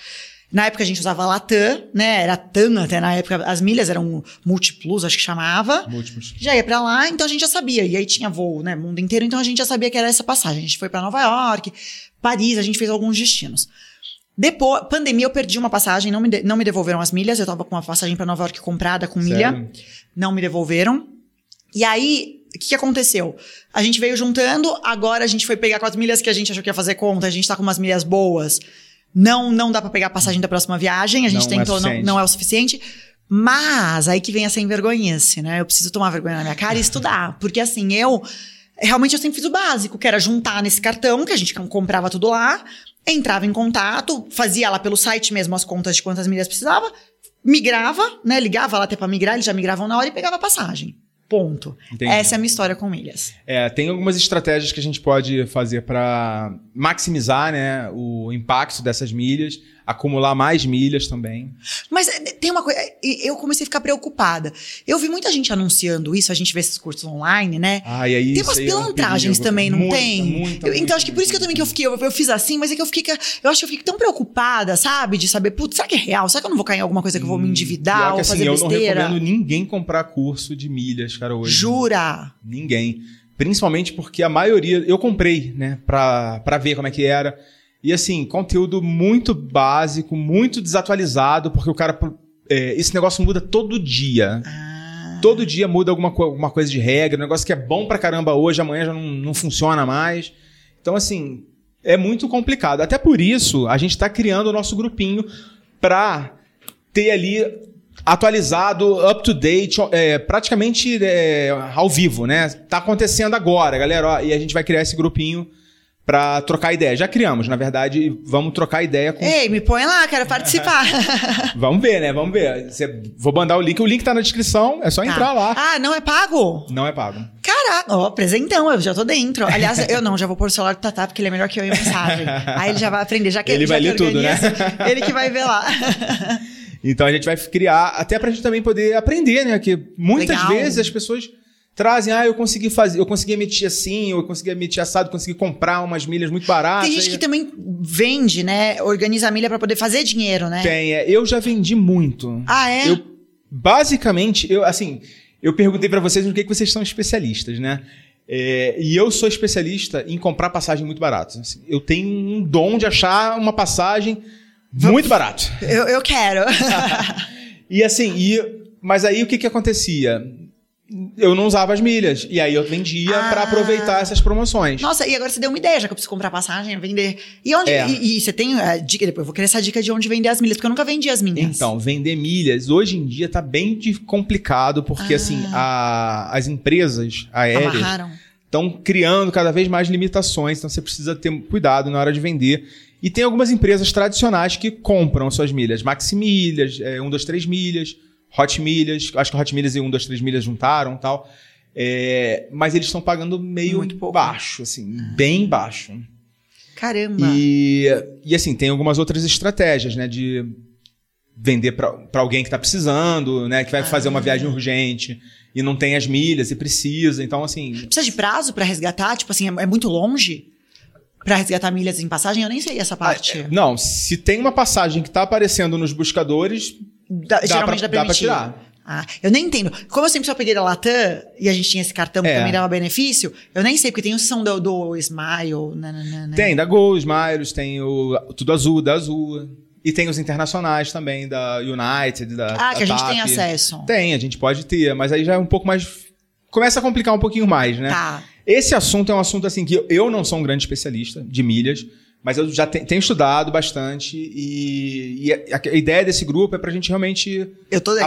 Speaker 3: Na época a gente usava Latam, né? Era TAM até na época. As milhas eram Multiplus, acho que chamava.
Speaker 2: Múltiplos.
Speaker 3: Já ia pra lá, então a gente já sabia. E aí tinha voo, né, mundo inteiro, então a gente já sabia que era essa passagem. A gente foi pra Nova York, Paris, a gente fez alguns destinos. Depois, pandemia, eu perdi uma passagem, não me, de- não me devolveram as milhas. Eu tava com uma passagem pra Nova York comprada com milha.
Speaker 2: Sério?
Speaker 3: Não me devolveram. E aí, o que, que aconteceu? A gente veio juntando, agora a gente foi pegar com as milhas que a gente achou que ia fazer conta, a gente tá com umas milhas boas. Não, não dá pra pegar a passagem da próxima viagem, a gente
Speaker 2: Não é
Speaker 3: tentou, não,
Speaker 2: suficiente.
Speaker 3: não é o suficiente. Mas aí que vem a sem vergonhice, né? Eu preciso tomar vergonha na minha cara e estudar. Porque assim, eu realmente eu sempre fiz o básico, que era juntar nesse cartão, que a gente comprava tudo lá, entrava em contato, fazia lá pelo site mesmo as contas de quantas milhas precisava, migrava, né? Ligava lá até pra migrar, eles já migravam na hora e pegava a passagem. Ponto.
Speaker 2: Entendi.
Speaker 3: Essa é a minha história com milhas.
Speaker 2: É, tem algumas estratégias que a gente pode fazer para maximizar né, o impacto dessas milhas, acumular mais milhas também.
Speaker 3: Mas eh, tem uma coisa, eh, eu comecei a ficar preocupada. Eu vi muita gente anunciando isso, a gente vê esses cursos online, né?
Speaker 2: Ah, e aí
Speaker 3: Tem umas
Speaker 2: aí é um
Speaker 3: pilantragens também, não
Speaker 2: Muita,
Speaker 3: tem?
Speaker 2: muita,
Speaker 3: Eu-
Speaker 2: muita,
Speaker 3: então, acho que por isso que eu também que eu fiquei, eu, eu fiz assim, mas é que eu fiquei, que- eu acho que eu fiquei tão preocupada, sabe? De saber, putz, será que é real? Será que eu não vou cair em alguma coisa que eu vou me endividar
Speaker 2: Pior
Speaker 3: ou
Speaker 2: que, assim,
Speaker 3: fazer
Speaker 2: eu não
Speaker 3: besteira?
Speaker 2: recomendo ninguém comprar curso de milhas, cara, hoje.
Speaker 3: Jura?
Speaker 2: Ninguém. Principalmente porque a maioria. Eu comprei, né? Pra, pra ver como é que era. E assim, conteúdo muito básico, muito desatualizado, porque o cara. é, esse negócio muda todo dia.
Speaker 3: Ah,
Speaker 2: Todo dia muda alguma, alguma coisa de regra, um negócio que é bom pra caramba hoje, amanhã já não, não funciona mais. Então, assim, é muito complicado. Até por isso, a gente tá criando o nosso grupinho pra ter ali atualizado, up to date, é, praticamente é, ao vivo, né? Tá acontecendo agora, galera. ó, e a gente vai criar esse grupinho pra trocar ideia. Já criamos, na verdade, vamos trocar ideia com.
Speaker 3: Ei, me põe lá, quero participar.
Speaker 2: Vamos ver, né? Vamos ver. Você- vou mandar o link. O link tá na descrição, é só entrar
Speaker 3: Tá.
Speaker 2: lá.
Speaker 3: Ah, não é pago?
Speaker 2: Não é pago.
Speaker 3: Caraca, ó, presentão, eu já tô dentro. Aliás, eu não, já vou pôr o celular do Tatá, porque ele é melhor que eu em mensagem. Aí ele já vai aprender, já que
Speaker 2: Ele
Speaker 3: já
Speaker 2: vai ler tudo, né?
Speaker 3: Ele que vai ver lá.
Speaker 2: Então a gente vai criar, até pra gente também poder aprender, né? Que muitas
Speaker 3: Legal.
Speaker 2: vezes as pessoas trazem, ah, eu consegui fazer, eu consegui emitir assim, eu consegui emitir assado, consegui comprar umas milhas muito baratas.
Speaker 3: Tem gente que também vende, né? Organiza a milha pra poder fazer dinheiro, né?
Speaker 2: Tem, é, eu já vendi muito.
Speaker 3: Ah, é?
Speaker 2: Eu, basicamente, eu, assim, eu perguntei pra vocês no que, que vocês são especialistas, né? É, e eu sou especialista em comprar passagem muito barata. Assim, eu tenho um dom de achar uma passagem muito barato.
Speaker 3: Eu, eu quero.
Speaker 2: E assim, e, mas aí o que que acontecia? Eu não usava as milhas. E aí eu vendia
Speaker 3: Ah.
Speaker 2: pra aproveitar essas promoções.
Speaker 3: Nossa, e agora você deu uma ideia, já que eu preciso comprar passagem, vender. E onde.
Speaker 2: É.
Speaker 3: E, e você tem a dica depois? Eu vou querer essa dica de onde vender as milhas, porque eu nunca vendi as minhas.
Speaker 2: Então, vender milhas, hoje em dia tá bem complicado, porque
Speaker 3: Ah.
Speaker 2: assim, a- as empresas aéreas estão criando cada vez mais limitações, então você precisa ter cuidado na hora de vender. E tem algumas empresas tradicionais que compram suas milhas. Maximilhas, é, 1, 2, 3 milhas, Hot Milhas, acho que Hot Milhas e 1, 2, 3 milhas juntaram e tal. É, mas eles estão pagando meio
Speaker 3: Muito pouco.
Speaker 2: baixo, assim, bem baixo.
Speaker 3: Caramba.
Speaker 2: E, e assim, tem algumas outras estratégias, né? De vender para alguém que está precisando, né? Que vai fazer uma viagem urgente e não tem as milhas e precisa. Então, assim,
Speaker 3: Precisa de prazo pra resgatar? Tipo assim, é, é muito longe? Pra resgatar milhas em passagem? Eu nem sei essa parte.
Speaker 2: Ah, Não, se tem uma passagem que tá aparecendo nos buscadores,
Speaker 3: Dá-
Speaker 2: dá
Speaker 3: geralmente
Speaker 2: pra,
Speaker 3: dá,
Speaker 2: dá pra tirar.
Speaker 3: Ah, eu nem entendo. Como eu sempre só peguei da Latam e a gente tinha esse cartão que
Speaker 2: É.
Speaker 3: também dava benefício, eu nem sei, porque tem o som do, do Smile. nananana.
Speaker 2: Tem da Gol, Smiles, tem o Tudo Azul, da Azul. E tem os internacionais também, da United, da
Speaker 3: Ah, que a
Speaker 2: da
Speaker 3: gente tem
Speaker 2: TAP.
Speaker 3: acesso.
Speaker 2: Tem, a gente pode ter, mas aí já é um pouco mais... Começa a complicar um pouquinho mais, né?
Speaker 3: Tá.
Speaker 2: Esse assunto é um assunto assim que eu não sou um grande especialista de milhas, mas eu já te- tenho estudado bastante e, e a, a ideia desse grupo é pra gente realmente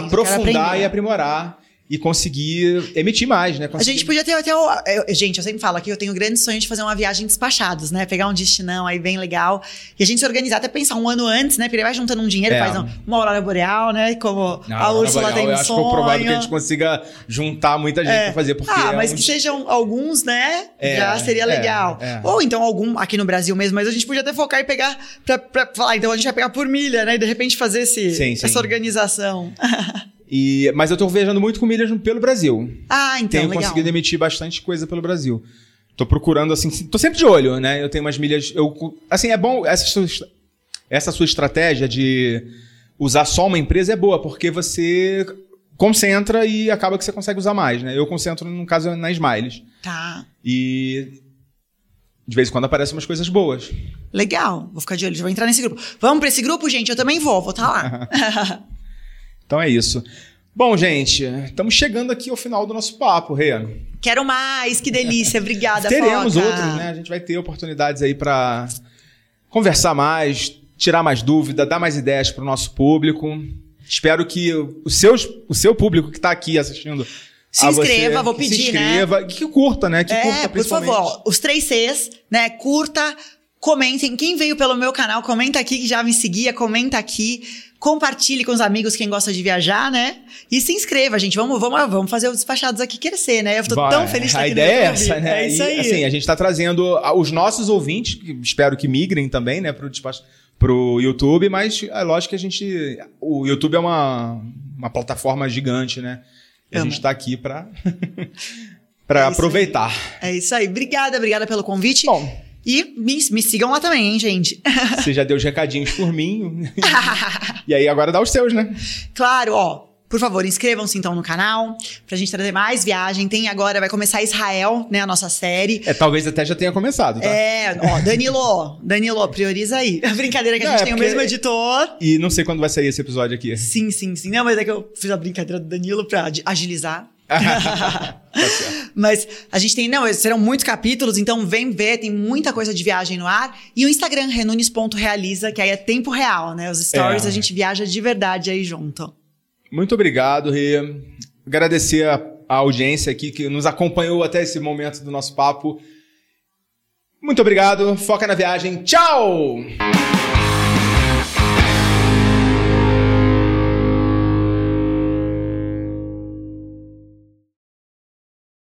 Speaker 2: aprofundar e aprimorar e conseguir emitir mais, né?
Speaker 3: A
Speaker 2: Conseguir-
Speaker 3: gente podia ter até o. eu- gente, eu sempre falo aqui, eu tenho o grande sonho de fazer uma viagem despachados, né? Pegar um destinão aí bem legal. E a gente se organizar, até pensar um ano antes, né? Porque ele vai juntando um dinheiro,
Speaker 2: É.
Speaker 3: faz um- uma aurora boreal, né? Como
Speaker 2: Não,
Speaker 3: a Úrsula tem
Speaker 2: eu
Speaker 3: um
Speaker 2: acho
Speaker 3: sonho.
Speaker 2: pouco provável que a gente consiga juntar muita gente
Speaker 3: É.
Speaker 2: pra fazer, porque
Speaker 3: ah,
Speaker 2: é
Speaker 3: mas
Speaker 2: um
Speaker 3: que sejam alguns, né?
Speaker 2: É,
Speaker 3: já seria
Speaker 2: é,
Speaker 3: legal.
Speaker 2: é.
Speaker 3: Ou então algum aqui no Brasil mesmo, mas a gente podia até focar e pegar pra, pra falar, então a gente vai pegar por milha, né? E de repente fazer esse,
Speaker 2: Sim, sim.
Speaker 3: essa organização.
Speaker 2: E, mas eu tô viajando muito com milhas pelo Brasil.
Speaker 3: ah, então,
Speaker 2: tenho
Speaker 3: legal.
Speaker 2: conseguido emitir bastante coisa pelo Brasil. Tô procurando, assim, tô sempre de olho, né? Eu tenho umas milhas. Eu, assim, é bom. Essa sua, essa sua estratégia de usar só uma empresa é boa, porque você concentra e acaba que você consegue usar mais, né? Eu concentro, no caso, na Smiles.
Speaker 3: Tá.
Speaker 2: E. de vez em quando aparecem umas coisas boas.
Speaker 3: Legal, vou ficar de olho, já vou entrar nesse grupo. Vamos para esse grupo, gente? Eu também vou, vou estar tá
Speaker 2: lá. então é isso. Bom, gente, estamos chegando aqui ao final do nosso papo, Rê.
Speaker 3: Quero mais, que delícia, obrigada,
Speaker 2: Teremos Foca. outros, né? A gente vai ter oportunidades aí para conversar mais, tirar mais dúvida, dar mais ideias para o nosso público. Espero que o, seus, o seu público que está aqui assistindo
Speaker 3: se inscreva, você, vou pedir,
Speaker 2: se inscreva,
Speaker 3: né?
Speaker 2: Que curta, né? Que
Speaker 3: é,
Speaker 2: curta,
Speaker 3: por favor, os três Cs, né? Curta, comentem. Quem veio pelo meu canal, comenta aqui que já me seguia, comenta aqui. Compartilhe com os amigos quem gosta de viajar, né? E se inscreva, gente. Vamos, vamos, vamos fazer os despachados aqui crescer, né? Eu tô Vai. tão feliz de estar
Speaker 2: a
Speaker 3: aqui
Speaker 2: ideia é essa, né? É isso aí. E, assim, a gente está trazendo os nossos ouvintes, que espero que migrem também, né, para o despacho pro YouTube, mas é lógico que a gente. O YouTube é uma, uma plataforma gigante, né? E a gente está aqui para para é aproveitar.
Speaker 3: Aí. É isso aí. Obrigada, obrigada pelo convite.
Speaker 2: Bom.
Speaker 3: E me, me sigam lá também, hein, gente?
Speaker 2: Você já deu os recadinhos por mim. e aí agora dá os seus, né?
Speaker 3: Claro, ó. Por favor, inscrevam-se então no canal pra gente trazer mais viagem. Tem agora, vai começar Israel, né? A nossa série.
Speaker 2: É, talvez até já tenha começado, tá?
Speaker 3: É, ó, Danilo, Danilo, prioriza aí. A brincadeira que a gente é, tem o mesmo editor.
Speaker 2: E não sei quando vai sair esse episódio aqui.
Speaker 3: Sim, sim, sim. Não, mas é que eu fiz a brincadeira do Danilo pra agilizar.
Speaker 2: tá
Speaker 3: Mas a gente tem, não, serão muitos capítulos, então vem ver, tem muita coisa de viagem no ar. E o Instagram, renunes.realiza, que aí é tempo real, né? Os stories é. a gente viaja de verdade aí junto.
Speaker 2: Muito obrigado, Rê. Agradecer a, a audiência aqui que nos acompanhou até esse momento do nosso papo. Muito obrigado. Foca na viagem. Tchau!